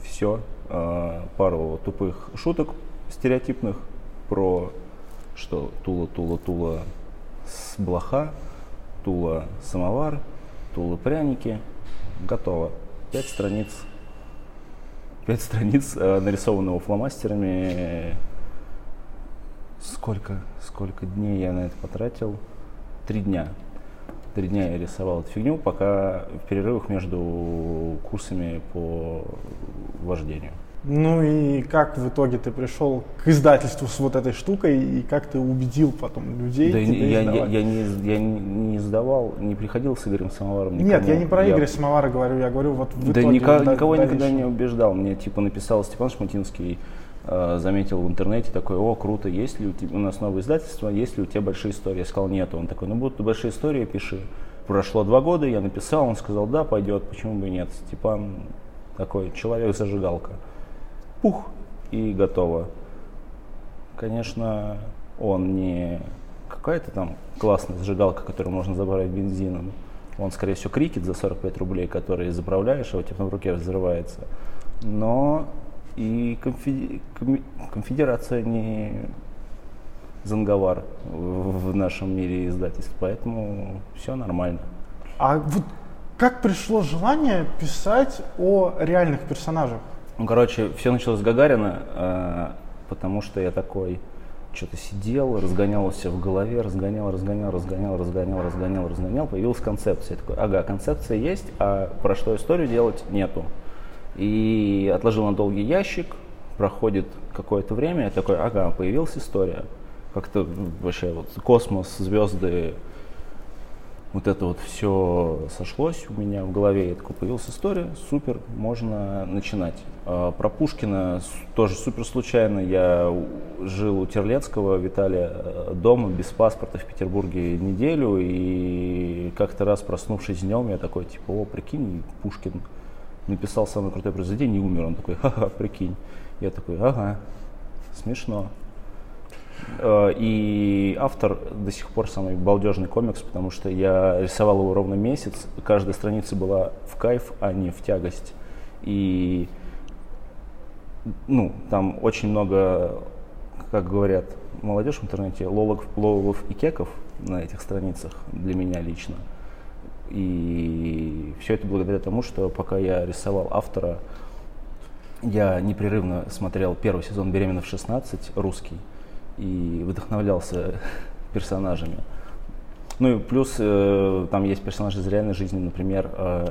все. Э, пару тупых шуток стереотипных про что Тула, Тула, Тула с блоха, Тула самовар, Тула пряники. Готово. Пять страниц. Пять страниц, э, нарисованного фломастерами. Сколько, сколько дней я на это потратил? Три дня. Три дня я рисовал эту фигню, пока в перерывах между курсами по вождению. Ну и как в итоге ты пришел к издательству с вот этой штукой и как ты убедил потом людей? Да я, я, я, не, я не сдавал, не приходил с Игорем Самоваром. Никому. Нет, я не про я... Игоря Самовара говорю, я говорю вот в да итоге. Никого, никого никогда не убеждал. Мне типа написал Степан Шматинский, заметил в интернете такой, о, круто, есть ли у тебя, у нас новое издательство, есть ли у тебя большие истории? Я сказал, нет. Он такой, ну будут большие истории, пиши. Прошло два года, я написал, он сказал, да, пойдет, почему бы и нет. Степан такой человек-зажигалка пух и готово. Конечно, он не какая-то там классная зажигалка, которую можно забрать бензином. Он, скорее всего, крикет за 45 рублей, который заправляешь, а у тебя в руке взрывается. Но и конфедерация не занговар в нашем мире издательств, поэтому все нормально. А вот как пришло желание писать о реальных персонажах? Ну, короче, все началось с Гагарина, э, потому что я такой что-то сидел, разгонялся в голове, разгонял, разгонял, разгонял, разгонял, разгонял, разгонял, появилась концепция. Я такой, ага, концепция есть, а про что историю делать нету. И отложил на долгий ящик, проходит какое-то время, я такой, ага, появилась история. Как-то вообще вот космос, звезды, вот это вот все сошлось у меня в голове, я такой, появилась история, супер, можно начинать. А, про Пушкина тоже супер случайно, я жил у Терлецкого, Виталия, э, дома, без паспорта в Петербурге неделю, и как-то раз проснувшись днем, я такой, типа, о, прикинь, Пушкин написал самое крутое произведение и умер, он такой, ха-ха, прикинь. Я такой, ага, смешно. Э, И автор до сих пор самый балдежный комикс, потому что я рисовал его ровно месяц. Каждая страница была в кайф, а не в тягость. И ну, там очень много, как говорят молодежь в интернете, лолов, лолов и кеков на этих страницах для меня лично. И все это благодаря тому, что пока я рисовал автора, я непрерывно смотрел первый сезон «Беременна в 16» русский и вдохновлялся [laughs] персонажами. Ну и плюс э, там есть персонажи из реальной жизни, например, э,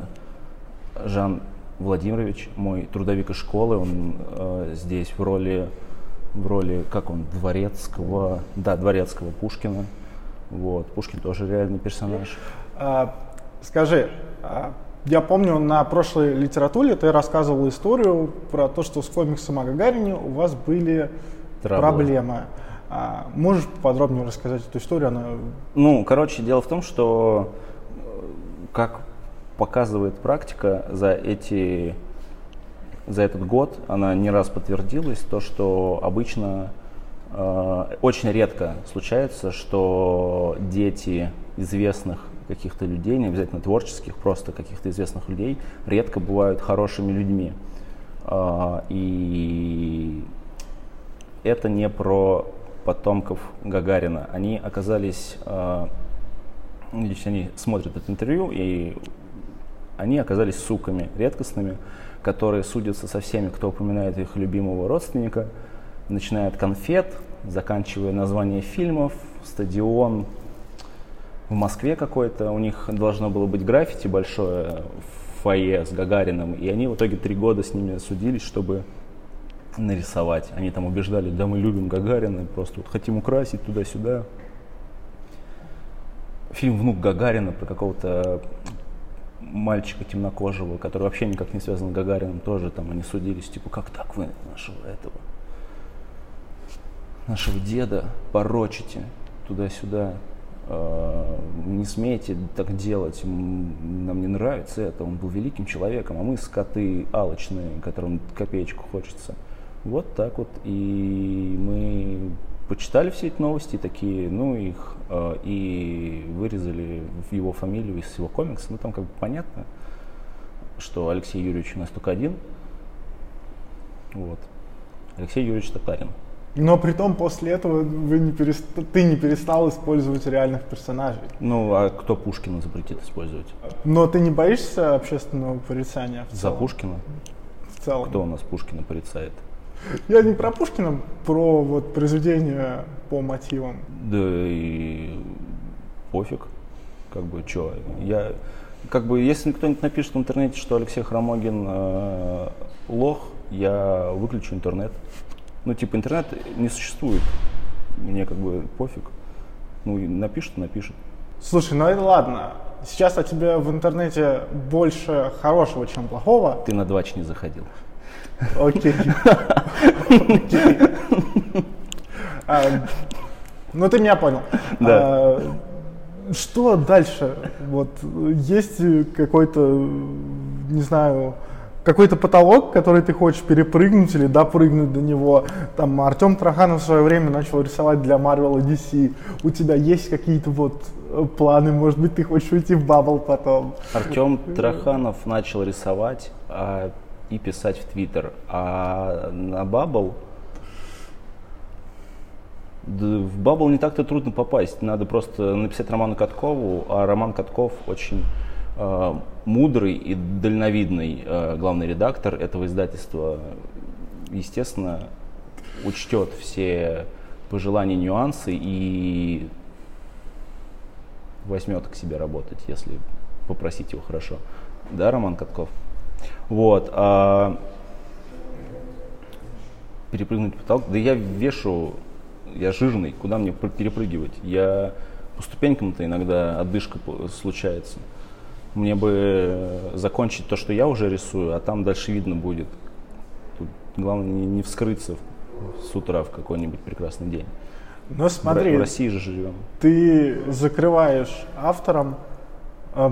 Жан Владимирович, мой трудовик из школы, он э, здесь в роли, в роли, как он, дворецкого, да, дворецкого Пушкина. Вот, Пушкин тоже реальный персонаж. А, скажи, а, я помню, на прошлой литературе ты рассказывал историю про то, что с комиксом о Гагарине у вас были Траблы. проблемы. А, можешь подробнее рассказать эту историю? Она... Ну, короче, дело в том, что, э, как показывает практика, за эти за этот год она не раз подтвердилась, то, что обычно э, очень редко случается, что дети известных каких-то людей, не обязательно творческих, просто каких-то известных людей, редко бывают хорошими людьми. Э, и это не про потомков Гагарина. Они оказались, э, если они смотрят это интервью, и они оказались суками редкостными, которые судятся со всеми, кто упоминает их любимого родственника, начиная от конфет, заканчивая название фильмов, стадион в Москве какой-то. У них должно было быть граффити большое в фойе с Гагариным, и они в итоге три года с ними судились, чтобы нарисовать. Они там убеждали, да мы любим Гагарина, просто вот хотим украсить туда-сюда. Фильм «Внук Гагарина» про какого-то мальчика темнокожего, который вообще никак не связан с Гагарином, тоже там они судились, типа, как так вы нашего этого, нашего деда порочите туда-сюда, не смейте так делать, нам не нравится это, он был великим человеком, а мы скоты алочные, которым копеечку хочется. Вот так вот, и мы почитали все эти новости, такие, ну, их э, и вырезали его фамилию из его комикса. Ну, там как бы понятно, что Алексей Юрьевич у нас только один. Вот. Алексей Юрьевич Татарин. Но при том после этого вы не перест... ты не перестал использовать реальных персонажей. Ну, а кто Пушкина запретит использовать? Но ты не боишься общественного порицания в За целом? Пушкина? В целом. Кто у нас Пушкина порицает? Я не про Пушкина, про вот произведение по мотивам. Да и пофиг. Как бы, что, я... Как бы, если кто-нибудь напишет в интернете, что Алексей Хромогин э, лох, я выключу интернет. Ну, типа, интернет не существует. Мне как бы пофиг. Ну, напишет, напишет. Слушай, ну это ладно. Сейчас о тебе в интернете больше хорошего, чем плохого. Ты на двач не заходил. Окей. Окей. [laughs] А, Ну, ты меня понял. Да. А, Что дальше? Вот есть какой-то, не знаю, какой-то потолок, который ты хочешь перепрыгнуть или допрыгнуть до него. Там Артем Троханов в свое время начал рисовать для Marvel и DC. У тебя есть какие-то вот э, планы? Может быть, ты хочешь уйти в Бабл потом? Артем Троханов начал рисовать а, и писать в Твиттер. А на Бабл в Бабл не так-то трудно попасть. Надо просто написать Роману Каткову, а Роман Катков очень мудрый и дальновидный э, главный редактор этого издательства. Естественно, учтет все пожелания, нюансы и возьмет к себе работать, если попросить его хорошо. Да, Роман Катков? Вот. а перепрыгнуть потолок. Да я вешу, я жирный, куда мне пр- перепрыгивать? Я по ступенькам-то иногда отдышка случается. Мне бы э, закончить то, что я уже рисую, а там дальше видно будет. Тут главное не, не вскрыться с утра в какой-нибудь прекрасный день. Ро- смотри, в России же живем. ты закрываешь автором, э,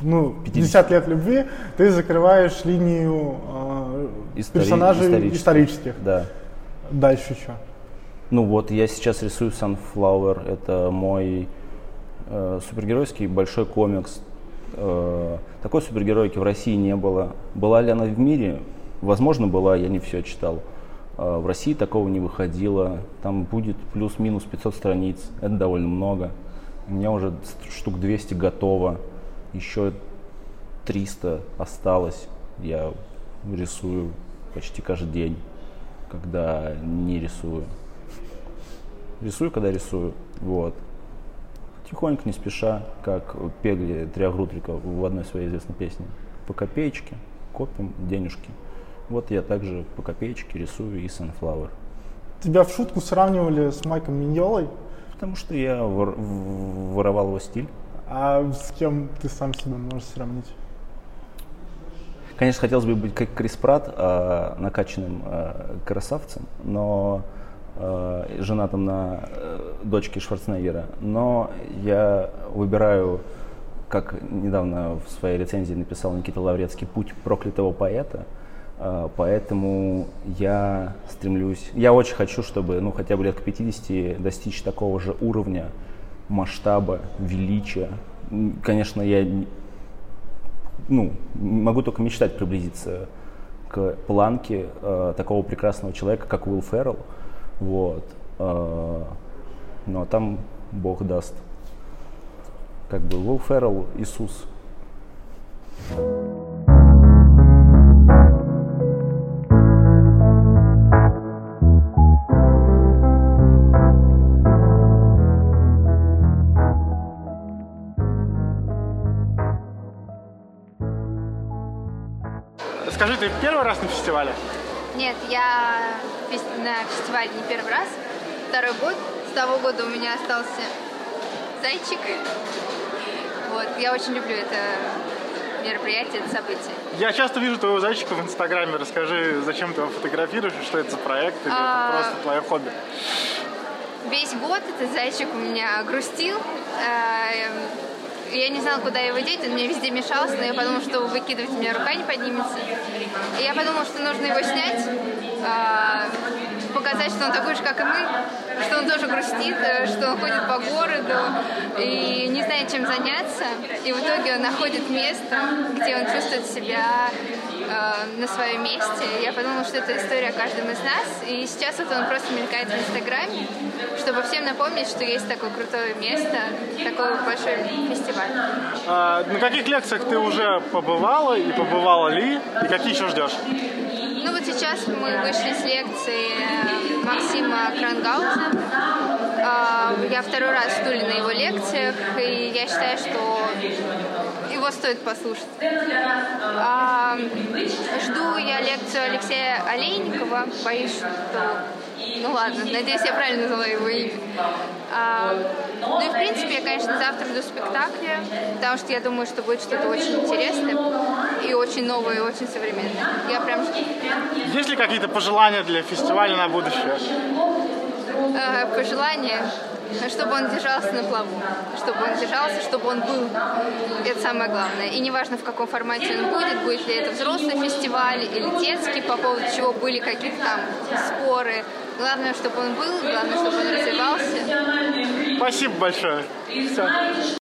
ну, 50 лет любви, ты закрываешь линию э, Истори- персонажей исторических. исторических. Да. Дальше что? Ну вот, я сейчас рисую Sunflower. Это мой э, супергеройский большой комикс. Э, такой супергеройки в России не было. Была ли она в мире? Возможно, была, я не все читал. Э, в России такого не выходило. Там будет плюс-минус 500 страниц. Это довольно много. У меня уже штук 200 готово. Еще 300 осталось. Я рисую почти каждый день, когда не рисую. Рисую, когда рисую. Вот. Тихонько, не спеша, как пегли Триагрутрика Рутрика в одной своей известной песне. По копеечке копим денежки. Вот я также по копеечке рисую и Sunflower. Тебя в шутку сравнивали с Майком Миньолой? Потому что я вор- воровал его стиль. А с кем ты сам себя можешь сравнить? Конечно, хотелось бы быть как Крис Пратт, э, накачанным э, красавцем, но э, женатым на э, дочке Шварценеггера. Но я выбираю, как недавно в своей рецензии написал Никита Лаврецкий, путь проклятого поэта. Э, поэтому я стремлюсь, я очень хочу, чтобы ну, хотя бы лет к 50 достичь такого же уровня, масштаба, величия. Конечно, я ну, могу только мечтать приблизиться к планке э, такого прекрасного человека, как Уилл Феррелл. Вот. Э, но там Бог даст. Как бы Уилл Феррелл Иисус. Скажи, ты первый раз на фестивале? Нет, я на фестивале не первый раз. Второй год. С того года у меня остался зайчик. Вот, я очень люблю это мероприятие, это событие. Я часто вижу твоего зайчика в Инстаграме. Расскажи, зачем ты его фотографируешь, что это за проект, или а... это просто твое хобби? Весь год этот зайчик у меня грустил. Эм, я не знала, куда его деть, он мне везде мешался, но я подумала, что выкидывать у меня рука не поднимется. И я подумала, что нужно его снять, а, показать, что он такой же, как и мы, что он тоже грустит, э, что он ходит по городу и не знает, чем заняться. И в итоге он находит место, где он чувствует себя э, на своем месте. Я подумала, что это история о каждом из нас. И сейчас вот он просто мелькает в Инстаграме, чтобы всем напомнить, что есть такое крутое место, такой большой фестиваль. А, на каких лекциях ты уже побывала и побывала ли? И какие еще ждешь? Ну вот сейчас мы вышли с лекции Максима Крангауза. А, я второй раз в Туле на его лекциях, и я считаю, что его стоит послушать. А, жду я лекцию Алексея Олейникова. Боюсь, что... Ну ладно, надеюсь, я правильно назвала его имя. А, ну и в принципе, я, конечно, завтра жду спектакля, потому что я думаю, что будет что-то очень интересное и очень новое, и очень современное. Я прям жду. Есть ли какие-то пожелания для фестиваля на будущее? А, пожелания? Чтобы он держался на плаву, чтобы он держался, чтобы он был. Это самое главное. И неважно, в каком формате он будет, будет ли это взрослый фестиваль или детский, по поводу чего были какие-то там споры. Главное, чтобы он был, главное, чтобы он развивался. Спасибо большое. Все.